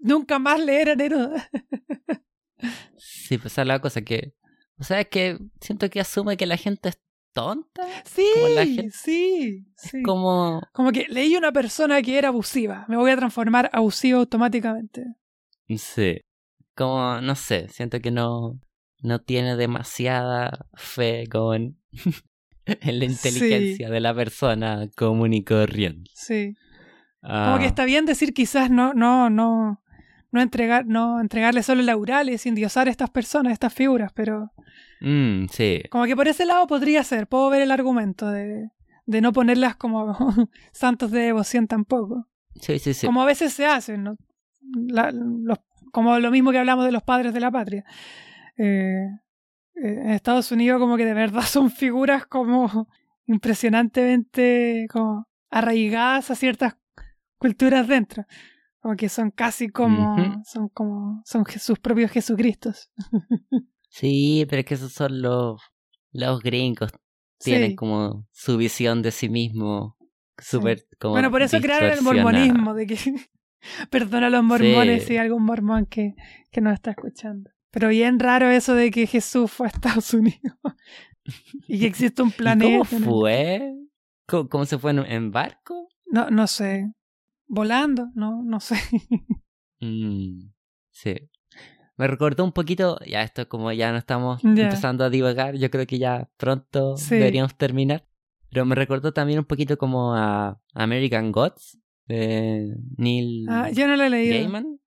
nunca más leer a Neruda. Sí, pues es la cosa que... O sea, es que siento que asume que la gente tonta. Sí, Como sí, sí. Como... Como que leí una persona que era abusiva, me voy a transformar abusiva automáticamente. Sí. Como, no sé, siento que no, no tiene demasiada fe como en, la inteligencia de la persona común y corriente. Sí. Ah, Como que está bien decir quizás no, no, no, no entregar, no entregarle solo laurales y endiosar a estas personas, a estas figuras, pero mm, sí, como que por ese lado podría ser, puedo ver el argumento de, de no ponerlas como santos de devoción tampoco. Sí, sí, sí. Como a veces se hace, ¿no? La- los- como lo mismo que hablamos de los padres de la patria. Eh, eh, en Estados Unidos como que de verdad son figuras como impresionantemente como arraigadas a ciertas culturas dentro. Como que son casi como, son como, son sus propios Jesucristos. Sí, pero es que esos son los, los gringos. Tienen Sí. como su visión de sí mismo. Súper como. Bueno, por eso crearon el mormonismo, de que perdona a los mormones Sí. si hay algún mormón que, que nos está escuchando. Pero bien raro eso de que Jesús fue a Estados Unidos y que existe un ¿Y planeta. ¿Cómo fue? ¿Cómo, cómo se fue en, en barco? No, no sé. Volando, no, no sé. Mm, sí. Me recordó un poquito, ya esto como ya no estamos empezando a divagar, yo creo que ya pronto Sí. deberíamos terminar. Pero me recordó también un poquito como a American Gods de Neil Ah, yo no lo he leído. Gaiman.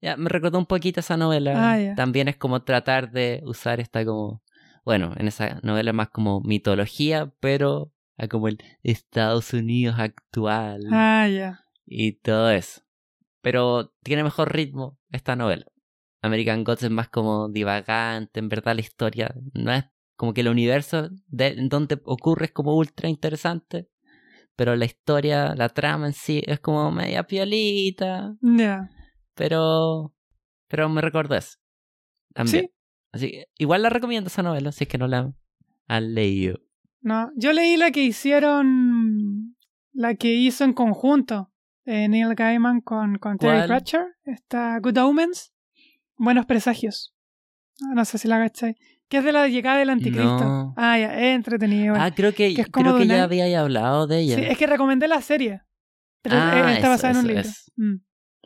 Ya, me recordó un poquito esa novela. Ah. También es como tratar de usar esta como, bueno, en esa novela más como mitología, pero a como el Estados Unidos actual Ah, ya. y todo eso. Pero tiene mejor ritmo esta novela. American Gods es más como divagante, en verdad la historia no es como que el universo de, donde ocurre es como ultra interesante, pero la historia, la trama en sí es como media piolita, Ya. pero pero me recordó eso. También. Sí. Así que igual la recomiendo esa novela, si es que no la han leído. No, yo leí la que hicieron, la que hizo en conjunto eh, Neil Gaiman con, con Terry. Pratchett. Está Good Omens, Buenos Presagios. Ah, No sé si la cachai. Que es de la llegada del anticristo. No. Ah, ya, es entretenido. Ah, creo que, creo que ya había hablado de ella. Sí, es que recomendé la serie. Pero Ah, está basada en un libro. Mm.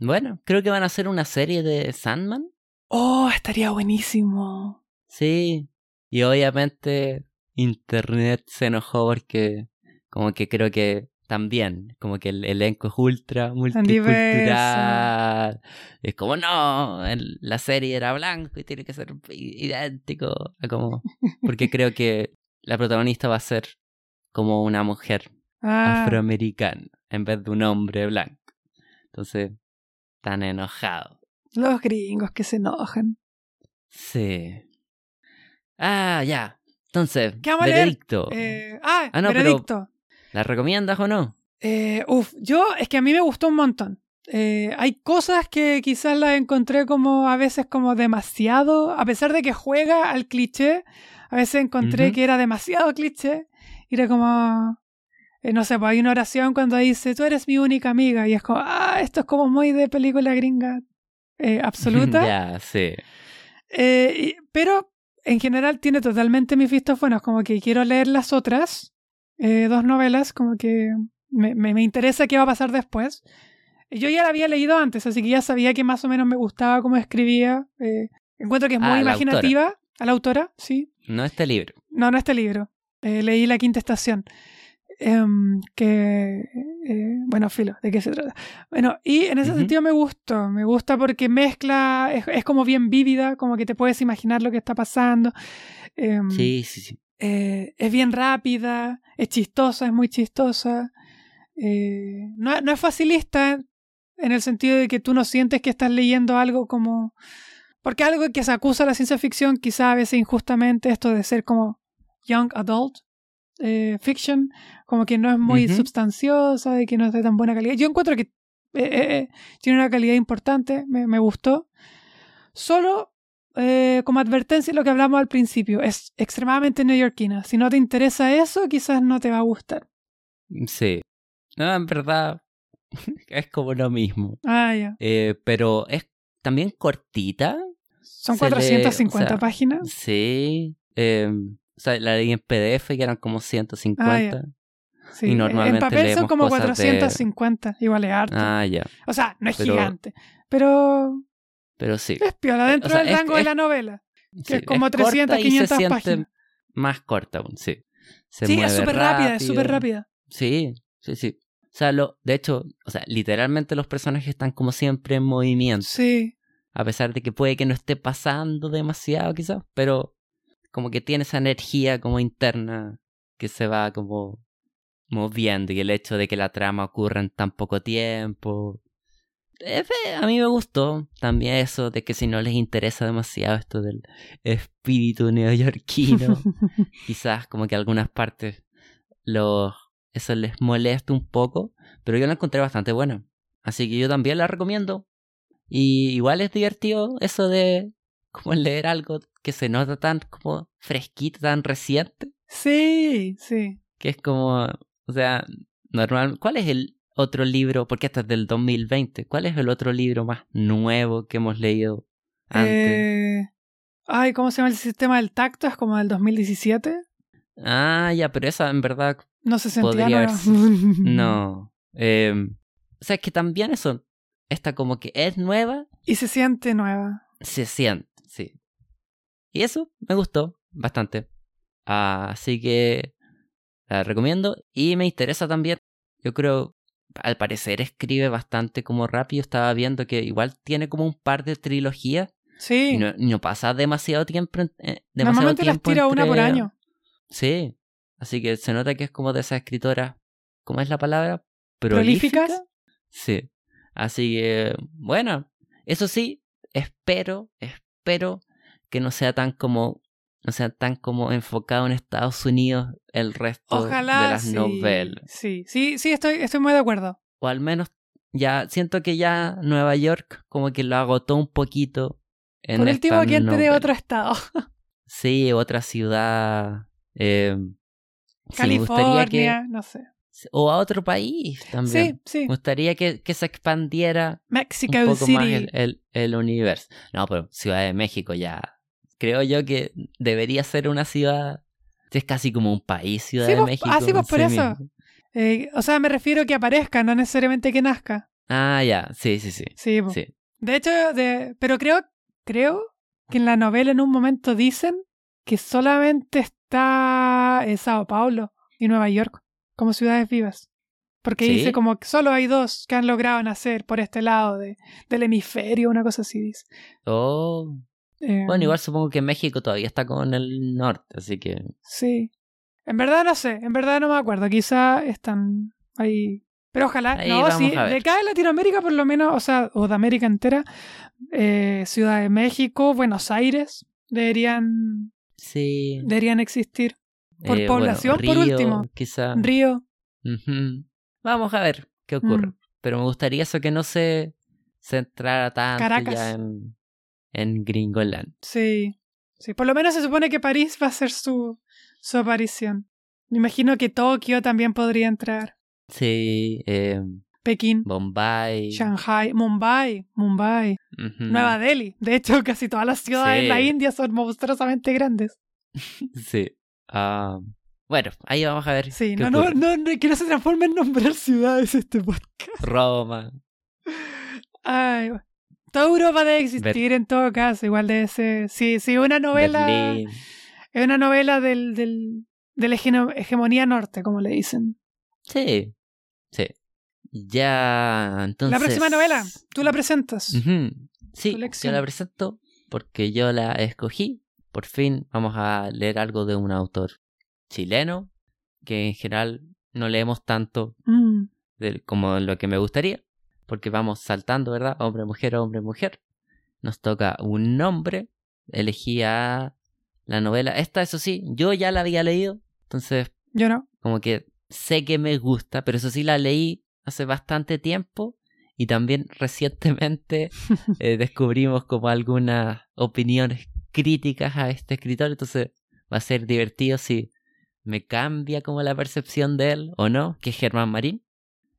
Bueno, creo que van a hacer una serie de Sandman. Oh, estaría buenísimo. Sí. Y obviamente Internet se enojó porque como que creo que también, como que el elenco es ultra multicultural. Es como, no, la serie era blanco y tiene que ser idéntico. a Como, porque creo que la protagonista va a ser como una mujer Ah, afroamericana en vez de un hombre blanco. Entonces, tan enojado. los gringos que se enojan. Sí. Ah, ya. Entonces, ¿Qué vamos a leer? veredicto. Eh, ah. Ah, no, pero-. ¿La recomiendas o no? Eh, uf, yo es que a mí me gustó un montón. Eh, hay cosas que quizás las encontré como a veces como demasiado, a pesar de que juega al cliché, a veces encontré que era demasiado cliché. Y era como, eh, no sé, pues hay una oración cuando dice, tú eres mi única amiga. Y es como, ah, esto es como muy de película gringa eh, absoluta. ya, sí. Y- pero en general tiene totalmente mis vistos buenos, como que quiero leer las otras eh, dos novelas, como que me, me, me interesa qué va a pasar después. Yo ya la había leído antes, así que ya sabía que más o menos me gustaba cómo escribía. eh, encuentro que es Ah, muy imaginativa a la autora, sí. No este libro. No, no este libro. Eh, leí La Quinta Estación. Em, que, eh, bueno, filo, ¿de qué se trata? Bueno, y en ese sentido me gustó. Me gusta porque mezcla, es, es como bien vívida, como que te puedes imaginar lo que está pasando. Em, Sí, sí, sí. Eh, es bien rápida, es chistosa, es muy chistosa. Eh, no, no es facilista en el sentido de que tú no sientes que estás leyendo algo como... Porque algo que se acusa a la ciencia ficción, quizá a veces injustamente, esto de ser como young adult eh, fiction, como que no es muy substanciosa, de que no es de tan buena calidad. Yo encuentro que tiene una calidad importante, me, me gustó. Solo eh, como advertencia lo que hablamos al principio, es extremadamente neoyorquina. Si no te interesa eso, quizás no te va a gustar. Sí. No, en verdad es como lo mismo. Ah, ya. Eh, pero es también cortita. Son Se lee, 450 o sea, páginas. Sí. Eh, o sea, la leí en PDF que eran como 150. Ah, ya. Sí. y normalmente en papel son como cosas de- 450, igual es harto. Ah, ya. O sea, no es Pero- gigante, pero Pero sí. es piola dentro o sea, del es- rango de es- la novela. Sí, es como corta 300, y se 500 siente páginas. Más corta aún, sí. Se sí, es súper rápida, es súper rápida. Sí, sí, sí. O sea, lo, de hecho, o sea, literalmente los personajes están como siempre en movimiento. Sí, A pesar de que puede que no esté pasando demasiado quizás, pero como que tiene esa energía como interna que se va como moviendo y el hecho de que la trama ocurra en tan poco tiempo. A mí me gustó también eso de que si no les interesa demasiado esto del espíritu neoyorquino, quizás como que algunas partes los eso les molesta un poco, pero yo la encontré bastante buena. Así que yo también la recomiendo. Y igual es divertido eso de como leer algo que se nota tan como fresquito, tan reciente, Sí, sí. que es como, o sea, normal. ¿Cuál es el otro libro? Porque este es del 2020. ¿Cuál es el otro libro más nuevo que hemos leído antes? Eh, ay, ¿cómo se llama el sistema del tacto? Es como del 2017. Ah, ya, pero esa en verdad No se sentía Podría haber no. Eh, o sea, es que también eso, esta como que es nueva, Y se siente nueva. se siente, sí. Y eso me gustó bastante. Ah, así que la recomiendo y me interesa también. Yo creo, al parecer escribe bastante como rápido. Estaba viendo que igual tiene como un par de trilogías Sí. y no, no pasa demasiado tiempo. eh, demasiado Normalmente las tiempo tira una por año. Sí. Así que se nota que es como de esas escritoras. ¿Cómo es la palabra? ¿Prolíficas? ¿Prolífica? Sí. Así que, bueno. Eso sí, espero, espero que no sea tan como. No sea tan como enfocado en Estados Unidos el resto Ojalá. de las sí. novelas. Sí, sí, sí, estoy, estoy muy de acuerdo. O al menos ya siento que ya Nueva York como que lo agotó un poquito. En Por último, que entre de otro estado. Sí, otra ciudad. eh, sí, California, que- no sé. O a otro país también. Sí, sí. Me gustaría que, que se expandiera Mexico un poco City. más el, el, el universo. No, pero Ciudad de México ya. Creo yo que debería ser una ciudad. Es casi como un país, Ciudad Sí, de pues, México. ah, sí, pues, por sí eso. Eh, o sea, me refiero que aparezca, no necesariamente que nazca. Ah, ya. Sí, sí, sí. Sí. De hecho, de, pero creo, creo que en la novela en un momento dicen que solamente está en Sao Paulo y Nueva York como ciudades vivas. Porque ¿Sí? dice como que solo hay dos que han logrado nacer por este lado de, del hemisferio, una cosa así dice. Oh. Eh, Bueno, igual supongo que México todavía está con el norte, así que. Sí. En verdad no sé, en verdad no me acuerdo. Quizá están ahí. Pero ojalá. Ahí no, sí, de acá en Latinoamérica por lo menos, o sea, o de América entera, eh, Ciudad de México, Buenos Aires, deberían, Sí. deberían existir. Por Eh, población, por Río, último. Quizá. Río. Vamos a ver qué ocurre. Mm. Pero me gustaría eso que no se centrara tanto Caracas. ya en, en Gringoland. Sí. Sí, por lo menos se supone que París va a ser su, su aparición. Me imagino que Tokio también podría entrar. Sí, eh, Pekín, Bombay. Shanghai, Mumbai, Mumbai. Nueva Delhi. De hecho, casi todas las ciudades de la. India son monstruosamente grandes. Sí. Ah, bueno, ahí vamos a ver. Sí, no, no, no, no, que no se transforme en nombrar ciudades este podcast. Roma. Ay, bueno. Toda Europa debe existir en todo caso, igual debe ser. Sí, sí, una novela. Es una novela del, del, de la hegemonía norte, como le dicen. Sí. Sí. Ya, entonces. La próxima novela, tú la presentas. Sí, yo la presento porque yo la escogí. Por fin vamos a leer algo de un autor chileno que en general no leemos tanto Mm, de- como lo que me gustaría, porque vamos saltando, ¿verdad? Hombre, mujer, hombre, mujer. Nos toca un nombre. Elegí a la novela. Esta, eso sí, yo ya la había leído, entonces yo no. como que sé que me gusta, pero eso sí la leí hace bastante tiempo y también recientemente eh, descubrimos como algunas opiniones críticas a este escritor, entonces va a ser divertido si me cambia como la percepción de él o no, que es Germán Marín.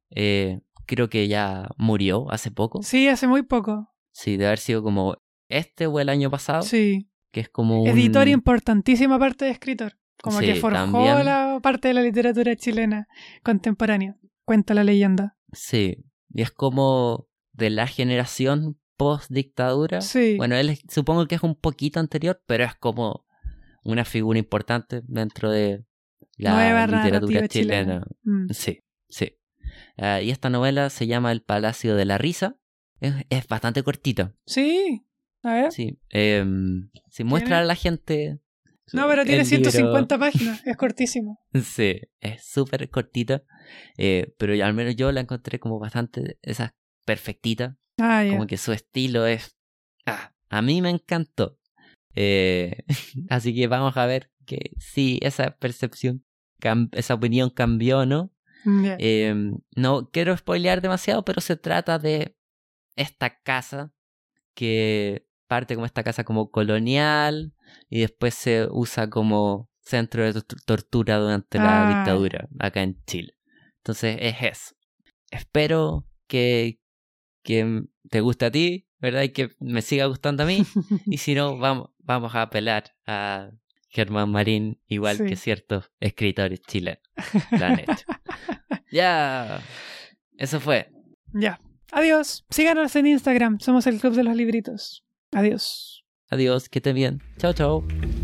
Eh, creo que ya murió hace poco. Sí, hace muy poco. Sí, de haber sido como este o el año pasado, Sí. que es como un... Editor importantísima parte de escritor. Como Sí, que forjó también. la parte de la literatura chilena contemporánea. Cuenta la leyenda. Sí, y es como de la generación post dictadura. Sí. Bueno, él supongo que es un poquito anterior, pero es como una figura importante dentro de la Nueva literatura chilena. Mm. Sí, sí. Ah, y esta novela se llama El Palacio de la Risa. Es, es bastante cortita. Sí. A ver. Sí. Em, sí, muestra a la gente No, pero tiene El libro- 150 páginas, es cortísimo. Sí, es súper cortita, eh, pero al menos yo la encontré como bastante, esa perfectita, Ah, como que su estilo es... Ah, a mí me encantó. Eh, así que vamos a ver que si esa percepción, esa opinión cambió o no. Eh, no quiero spoilear demasiado, pero se trata de esta casa que parte como esta casa como colonial y después se usa como centro de tor- tortura durante la Ah. dictadura acá en Chile. Entonces es eso. Espero que, que te guste a ti, ¿verdad? Y que me siga gustando a mí. Y si no, vamos, vamos a apelar a Germán Marín, igual Sí. que ciertos escritores chilenos. La neta. ya. Eso fue. Ya. Adiós. Síganos en Instagram. Somos el Club de los Libritos. Adiós. Adiós, que estén bien. Chao, chao.